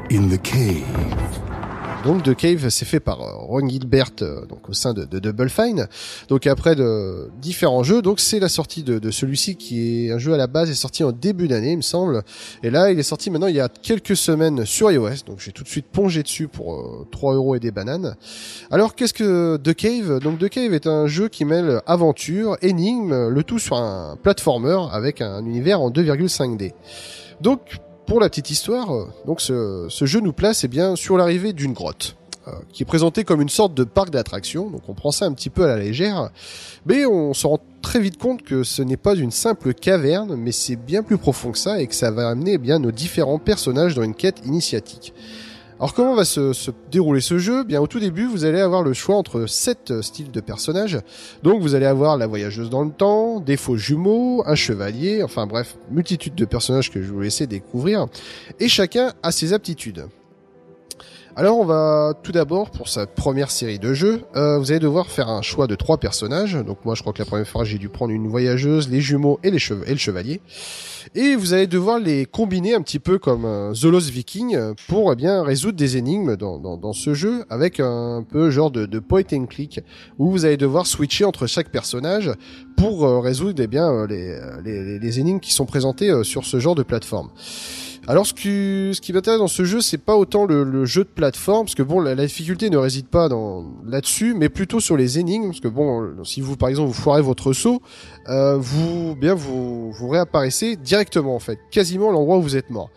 in the cave?
Donc The Cave, c'est fait par euh, Ron Gilbert, euh, donc au sein de, Double Fine. Donc après de différents jeux, donc c'est la sortie de, de celui-ci qui est un jeu à la base est sorti en début d'année, il me semble. Et là, il est sorti maintenant il y a quelques semaines sur iOS. Donc j'ai tout de suite plongé dessus pour euh, 3 euros et des bananes. Alors qu'est-ce que The Cave? Donc The Cave est un jeu qui mêle aventure, énigme, le tout sur un platformer avec un univers en 2,5D. Donc pour la petite histoire, euh, donc ce, ce jeu nous place eh bien sur l'arrivée d'une grotte euh, qui est présentée comme une sorte de parc d'attractions. Donc on prend ça un petit peu à la légère, mais on se rend très vite compte que ce n'est pas une simple caverne, mais c'est bien plus profond que ça et que ça va amener eh bien nos différents personnages dans une quête initiatique. Alors comment va se, dérouler ce jeu? Bien au tout début, vous allez avoir le choix entre sept styles de personnages. Donc vous allez avoir la voyageuse dans le temps, des faux jumeaux, un chevalier, enfin bref, multitude de personnages que je vous laisser découvrir. Et chacun a ses aptitudes. Alors on va tout d'abord pour sa première série de jeux, euh, vous allez devoir faire un choix de trois personnages. Donc moi je crois que la première fois j'ai dû prendre une voyageuse, les jumeaux et, le chevalier. Et vous allez devoir les combiner un petit peu comme un The Viking pour eh bien résoudre des énigmes dans, ce jeu avec un peu genre de, de point and click où vous allez devoir switcher entre chaque personnage pour euh, résoudre eh bien euh, les, les, énigmes qui sont présentées euh, sur ce genre de plateforme. Alors ce qui, m'intéresse dans ce jeu, c'est pas autant le, jeu de plateforme, parce que bon, la, difficulté ne réside pas là-dessus, mais plutôt sur les énigmes, parce que bon, si vous par exemple vous foirez votre saut, euh, vous bien vous vous réapparaissez directement en fait, quasiment l'endroit où vous êtes mort.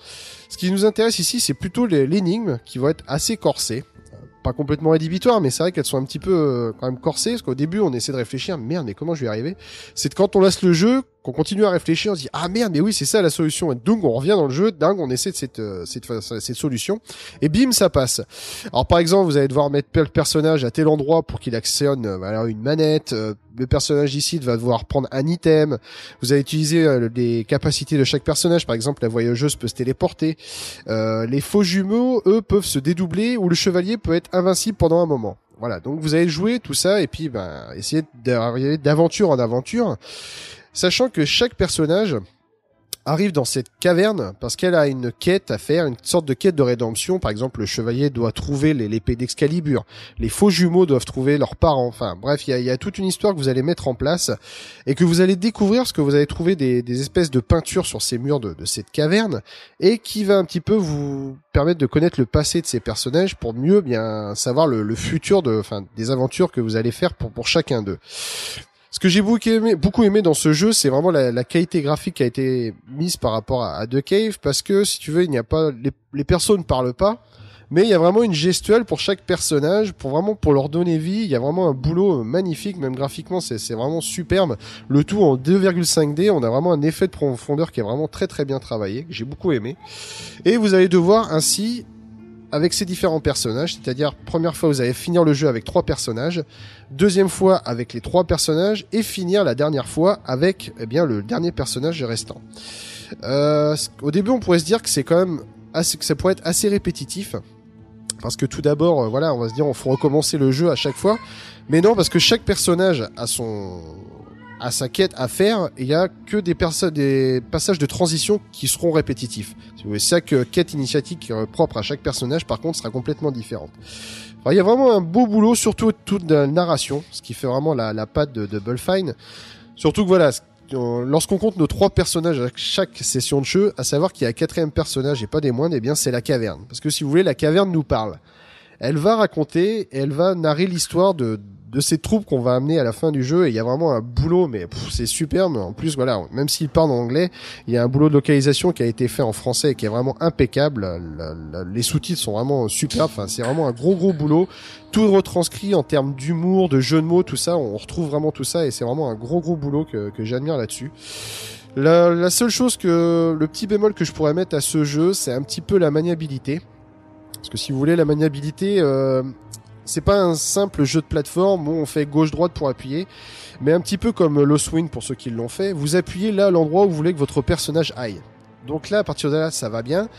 Ce qui nous intéresse ici, c'est plutôt l'énigme qui vont être assez corsées. Euh, Pas complètement rédhibitoires, mais c'est vrai qu'elles sont un petit peu euh, quand même corsées, parce qu'au début on essaie de réfléchir, merde, mais comment je vais y arriver? C'est quand on laisse le jeu, qu'on continue à réfléchir, on se dit ah merde, mais oui c'est ça la solution. Et donc on revient dans le jeu, dingue, on essaie de cette euh, cette, solution, et bim ça passe. Alors par exemple, vous allez devoir mettre le personnage à tel endroit pour qu'il actionne euh, voilà, une manette. euh, le personnage ici va devoir prendre un item. Vous allez utiliser euh, les capacités de chaque personnage. Par exemple, la voyageuse peut se téléporter. Euh, les faux jumeaux, eux, peuvent se dédoubler ou le chevalier peut être invincible pendant un moment. Voilà, donc vous allez jouer tout ça et puis ben, essayer d'arriver d'aventure en aventure, sachant que chaque personnage arrive dans cette caverne parce qu'elle a une quête à faire, une sorte de quête de rédemption. Par exemple, le chevalier doit trouver l'épée d'Excalibur, les faux jumeaux doivent trouver leurs parents. Enfin, bref, il y a, toute une histoire que vous allez mettre en place et que vous allez découvrir parce que vous allez trouver des, espèces de peintures sur ces murs de, cette caverne et qui va un petit peu vous permettre de connaître le passé de ces personnages pour mieux bien savoir le, futur des aventures que vous allez faire pour chacun d'eux. Ce que j'ai beaucoup aimé, dans ce jeu, c'est vraiment la, qualité graphique qui a été mise par rapport à, The Cave, parce que si tu veux, il n'y a pas les, les personnes ne parlent pas, mais il y a vraiment une gestuelle pour chaque personnage, pour vraiment pour leur donner vie. Il y a vraiment un boulot euh, magnifique, même graphiquement, c'est vraiment superbe. Le tout en 2,5D, on a vraiment un effet de profondeur qui est vraiment très très bien travaillé, que j'ai beaucoup aimé. Et vous allez devoir ainsi avec ces différents personnages, c'est-à-dire première fois vous allez finir le jeu avec trois personnages, deuxième fois avec les trois personnages et finir la dernière fois avec eh bien le dernier personnage restant. Euh, au début on pourrait se dire que c'est quand même assez, que ça pourrait être assez répétitif. parce que tout d'abord, euh, voilà, on va se dire, on faut recommencer le jeu à chaque fois. Mais non, parce que chaque personnage a son à sa quête à faire, il y a que des des passages de transition qui seront répétitifs. Voulez, chaque euh, quête initiatique euh, propre à chaque personnage, par contre, sera complètement différente. Il y a vraiment un beau boulot, surtout toute la narration, ce qui fait vraiment la, la patte de, de Double Fine. Surtout que voilà, lorsqu'on compte nos trois personnages à chaque session de jeu, à savoir qu'il y a un quatrième personnage et pas des moindres, eh bien c'est la caverne. Parce que si vous voulez, la caverne nous parle. Elle va raconter, elle va narrer l'histoire de, de ces troupes qu'on va amener à la fin du jeu. Et il y a vraiment un boulot mais c'est superbe. En plus voilà même s'il parle en anglais il y a un boulot de localisation qui a été fait en français et qui est vraiment impeccable. Les sous-titres sont vraiment superbes. Enfin c'est vraiment un gros gros boulot. Tout retranscrit en termes d'humour de jeu de mots tout ça. On retrouve vraiment tout ça et c'est vraiment un gros gros boulot que, que j'admire là-dessus. La, la seule chose que le petit bémol que je pourrais mettre à ce jeu c'est un petit peu la maniabilité. Parce que si vous voulez la maniabilité euh, c'est pas un simple jeu de plateforme où on fait gauche-droite pour appuyer, mais un petit peu comme Lost Wind pour ceux qui l'ont fait, vous appuyez là à l'endroit où vous voulez que votre personnage aille. Donc là, à partir de là, ça va bien.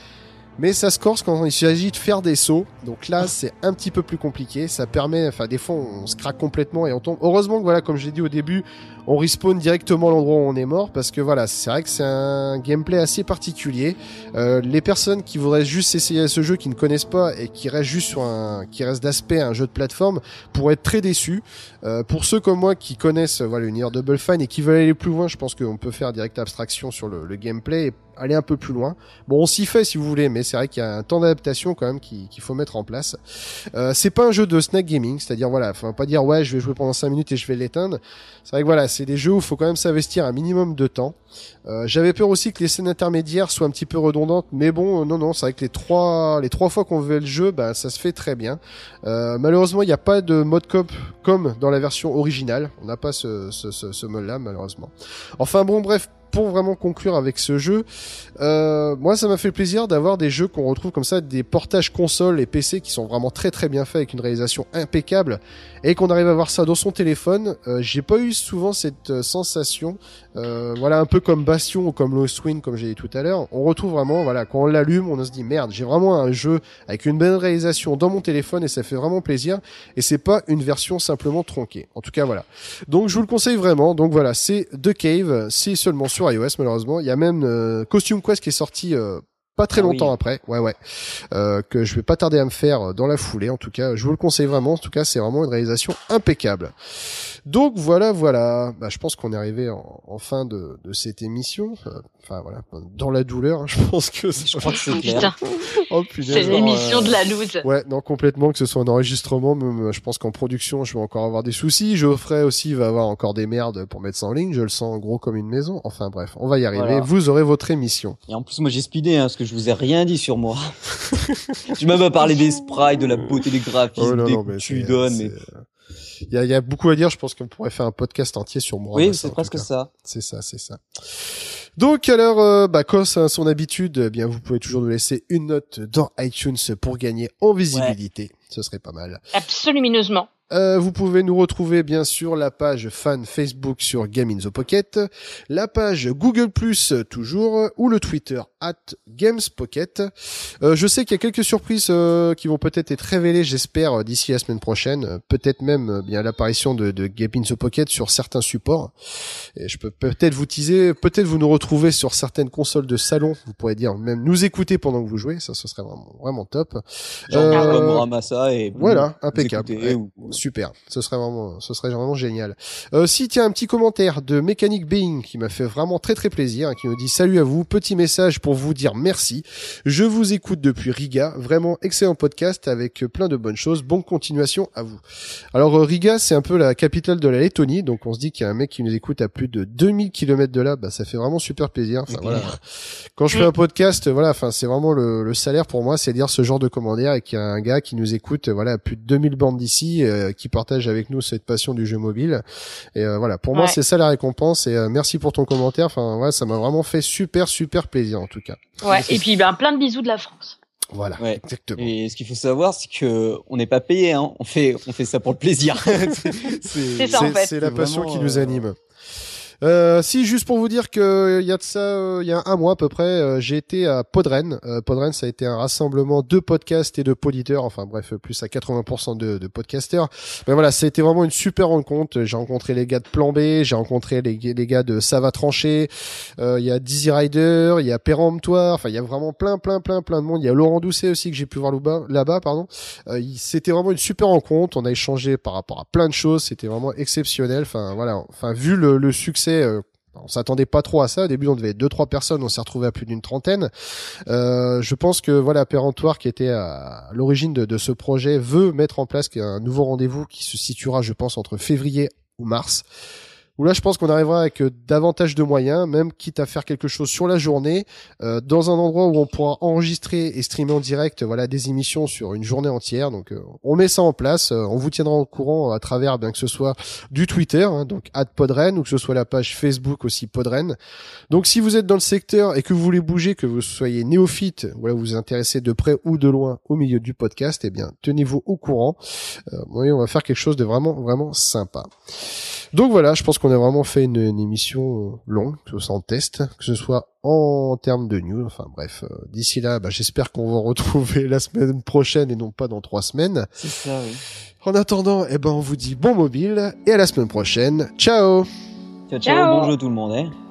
Mais ça se corse quand il s'agit de faire des sauts. Donc là, c'est un petit peu plus compliqué. Ça permet, enfin, des fois, on se craque complètement et on tombe. Heureusement que voilà, comme j'ai dit au début, on respawn directement l'endroit où on est mort parce que voilà, c'est vrai que c'est un gameplay assez particulier. Euh, les personnes qui voudraient juste essayer ce jeu, qui ne connaissent pas et qui restent juste sur un, qui restent d'aspect un jeu de plateforme, pourraient être très déçus. Euh, pour ceux comme moi qui connaissent voilà l'univers Double Fine et qui veulent aller plus loin, je pense qu'on peut faire direct abstraction sur le, le gameplay et aller un peu plus loin. Bon, on s'y fait si vous voulez, mais c'est vrai qu'il y a un temps d'adaptation quand même qui- qu'il faut mettre en place. Euh, c'est pas un jeu de snack gaming, c'est-à-dire voilà, faut pas dire ouais, je vais jouer pendant 5 minutes et je vais l'éteindre. C'est vrai que voilà, c'est des jeux où il faut quand même s'investir un minimum de temps. Euh, J'avais peur aussi que les scènes intermédiaires soient un petit peu redondantes, mais bon, euh, non, non, c'est vrai que les trois, les trois fois qu'on veut le jeu, bah, ça se fait très bien. Euh, malheureusement, il n'y a pas de mode cop comme dans la version originale. On n'a pas ce, ce, ce, ce mode-là, malheureusement. Enfin bon, bref, pour vraiment conclure avec ce jeu, euh, moi, ça m'a fait plaisir d'avoir des jeux qu'on retrouve comme ça, des portages console et PC qui sont vraiment très très bien faits avec une réalisation impeccable et qu'on arrive à voir ça dans son téléphone. Euh, J'ai pas eu souvent cette euh, sensation. Euh, voilà, un peu comme Bastion ou comme Lost Wind, comme j'ai dit tout à l'heure. On retrouve vraiment, voilà, quand on l'allume, on se dit merde, j'ai vraiment un jeu avec une belle réalisation dans mon téléphone et ça fait vraiment plaisir. Et c'est pas une version simplement tronquée. En tout cas, voilà. Donc je vous le conseille vraiment. Donc voilà, c'est The Cave, c'est seulement sur iOS malheureusement. Il y a même euh, Costume Quest qui est sorti euh, pas très
Ah
longtemps
oui.
après. Ouais ouais. Euh, que je vais pas tarder à me faire dans la foulée. En tout cas, je vous le conseille vraiment. En tout cas, c'est vraiment une réalisation impeccable. Donc voilà, voilà. Bah, je pense qu'on est arrivé en, en fin de, de cette émission. Euh, Enfin voilà, dans la douleur. hein, je pense que
Je crois que c'est clair.
Oh,
c'est l'émission
euh,
de la loose.
Ouais, non, complètement, que ce soit en enregistrement, même, euh, je pense qu'en production, je vais encore avoir des soucis. Geoffrey aussi va avoir encore des merdes pour mettre ça en ligne. Je le sens gros comme une maison. Enfin bref, on va y arriver.
Voilà.
Vous aurez votre émission.
Et en plus, moi, j'ai speedé, hein, parce que je vous ai rien dit sur moi. tu m'as pas parlé des sprites, de la beauté des graphismes,
Oh, non,
des
non, mais
tu donnes, mais
euh, Il y a, il y a beaucoup à dire. Je pense qu'on pourrait faire un podcast entier sur moi.
oui, c'est presque ça.
C'est ça, c'est ça. Donc alors, euh, bah, comme c'est à son habitude, eh bien vous pouvez toujours nous laisser une note dans iTunes pour gagner en visibilité. Ce serait pas mal.
Absolument.
Euh, vous pouvez nous retrouver bien sûr la page fan Facebook sur Game in the Pocket, la page Google Plus toujours, ou le Twitter at GamesPocket. Euh, je sais qu'il y a quelques surprises euh, qui vont peut-être être révélées, j'espère, euh, d'ici la semaine prochaine. Euh, Peut-être même euh, bien l'apparition de, de Game in the Pocket sur certains supports. Et je peux peut-être vous teaser, peut-être vous nous retrouver sur certaines consoles de salon. Vous pourrez dire même nous écouter pendant que vous jouez, ça ce serait vraiment vraiment top.
Genre, Muramasa et
voilà, impeccable.
écoutez, ou-
Super, ce serait vraiment, ce serait vraiment génial. Euh, si tiens un petit commentaire de Mechanic Being qui m'a fait vraiment très très plaisir, hein, qui me dit salut à vous, petit message pour vous dire merci. Je vous écoute depuis Riga, vraiment excellent podcast avec plein de bonnes choses. Bonne continuation à vous. Alors euh, Riga, c'est un peu la capitale de la Lettonie, donc on se dit qu'il y a un mec qui nous écoute à plus de 2000 km de là, bah ça fait vraiment super plaisir. Enfin, voilà. Quand je fais un podcast, voilà, enfin c'est vraiment le, le salaire pour moi, c'est dire ce genre de commentaire et qu'il y a un gars qui nous écoute, voilà, à plus de 2000 bandes d'ici, euh, qui partage avec nous cette passion du jeu mobile. Et euh, voilà, pour moi c'est ça la récompense. Et euh, merci pour ton commentaire. Enfin ouais, ça m'a vraiment fait super super plaisir en tout cas.
Ouais. Et puis, ben, plein de bisous de la France.
Voilà,
Ouais.
exactement.
Et ce qu'il faut savoir, c'est que on n'est pas payé, hein. On fait, on fait ça pour le plaisir. C'est-
ça, en fait.
C'est la passion
Vraiment,
qui nous
euh,
anime. Euh, si juste pour vous dire que il y a de ça, euh, il y a un mois à peu près, euh, j'ai été à Podren. Euh, Podren, ça a été un rassemblement de podcasts et de poditeurs, enfin bref, plus à 80% de, de podcasters. Mais voilà, c'était vraiment une super rencontre. J'ai rencontré les gars de Plan B, j'ai rencontré les, les gars de Ça va trancher. Il y a Dizzy Rider, il y a Péremptoire. Enfin, il y a vraiment plein, plein, plein, plein de monde. Il y a Laurent Doucet aussi que j'ai pu voir là-bas, pardon. c'était vraiment une super rencontre. On a échangé par rapport à plein de choses. C'était vraiment exceptionnel. Enfin voilà, enfin vu le succès euh, on s'attendait pas trop à ça. Au début, on devait être deux trois personnes, on s'est retrouvé à plus d'une trentaine. Euh, je pense que voilà, Péremptoire, qui était à l'origine de, ce projet, veut mettre en place un nouveau rendez-vous qui se situera, je pense, entre février ou mars où là je pense qu'on arrivera avec euh, davantage de moyens, même quitte à faire quelque chose sur la journée, euh, dans un endroit où on pourra enregistrer et streamer en direct voilà des émissions sur une journée entière. Donc euh, on met ça en place, on vous tiendra au courant à travers bien que ce soit du Twitter, hein, donc @podren ou que ce soit la page Facebook aussi Podren. Donc si vous êtes dans le secteur et que vous voulez bouger, que vous soyez néophyte, voilà vous vous intéressez de près ou de loin au milieu du podcast, eh bien tenez-vous au courant. oui, on va faire quelque chose de vraiment vraiment sympa. Donc voilà, je pense qu'on a vraiment fait une, émission longue, que ce soit en test, que ce soit en termes de news. Enfin bref, euh, d'ici là, bah, j'espère qu'on va retrouver la semaine prochaine et non pas dans trois semaines.
C'est ça, oui.
En attendant, eh ben, on vous dit bon mobile et à la semaine prochaine. Ciao
Ciao, ciao, ciao. bon jeu tout le monde. Hein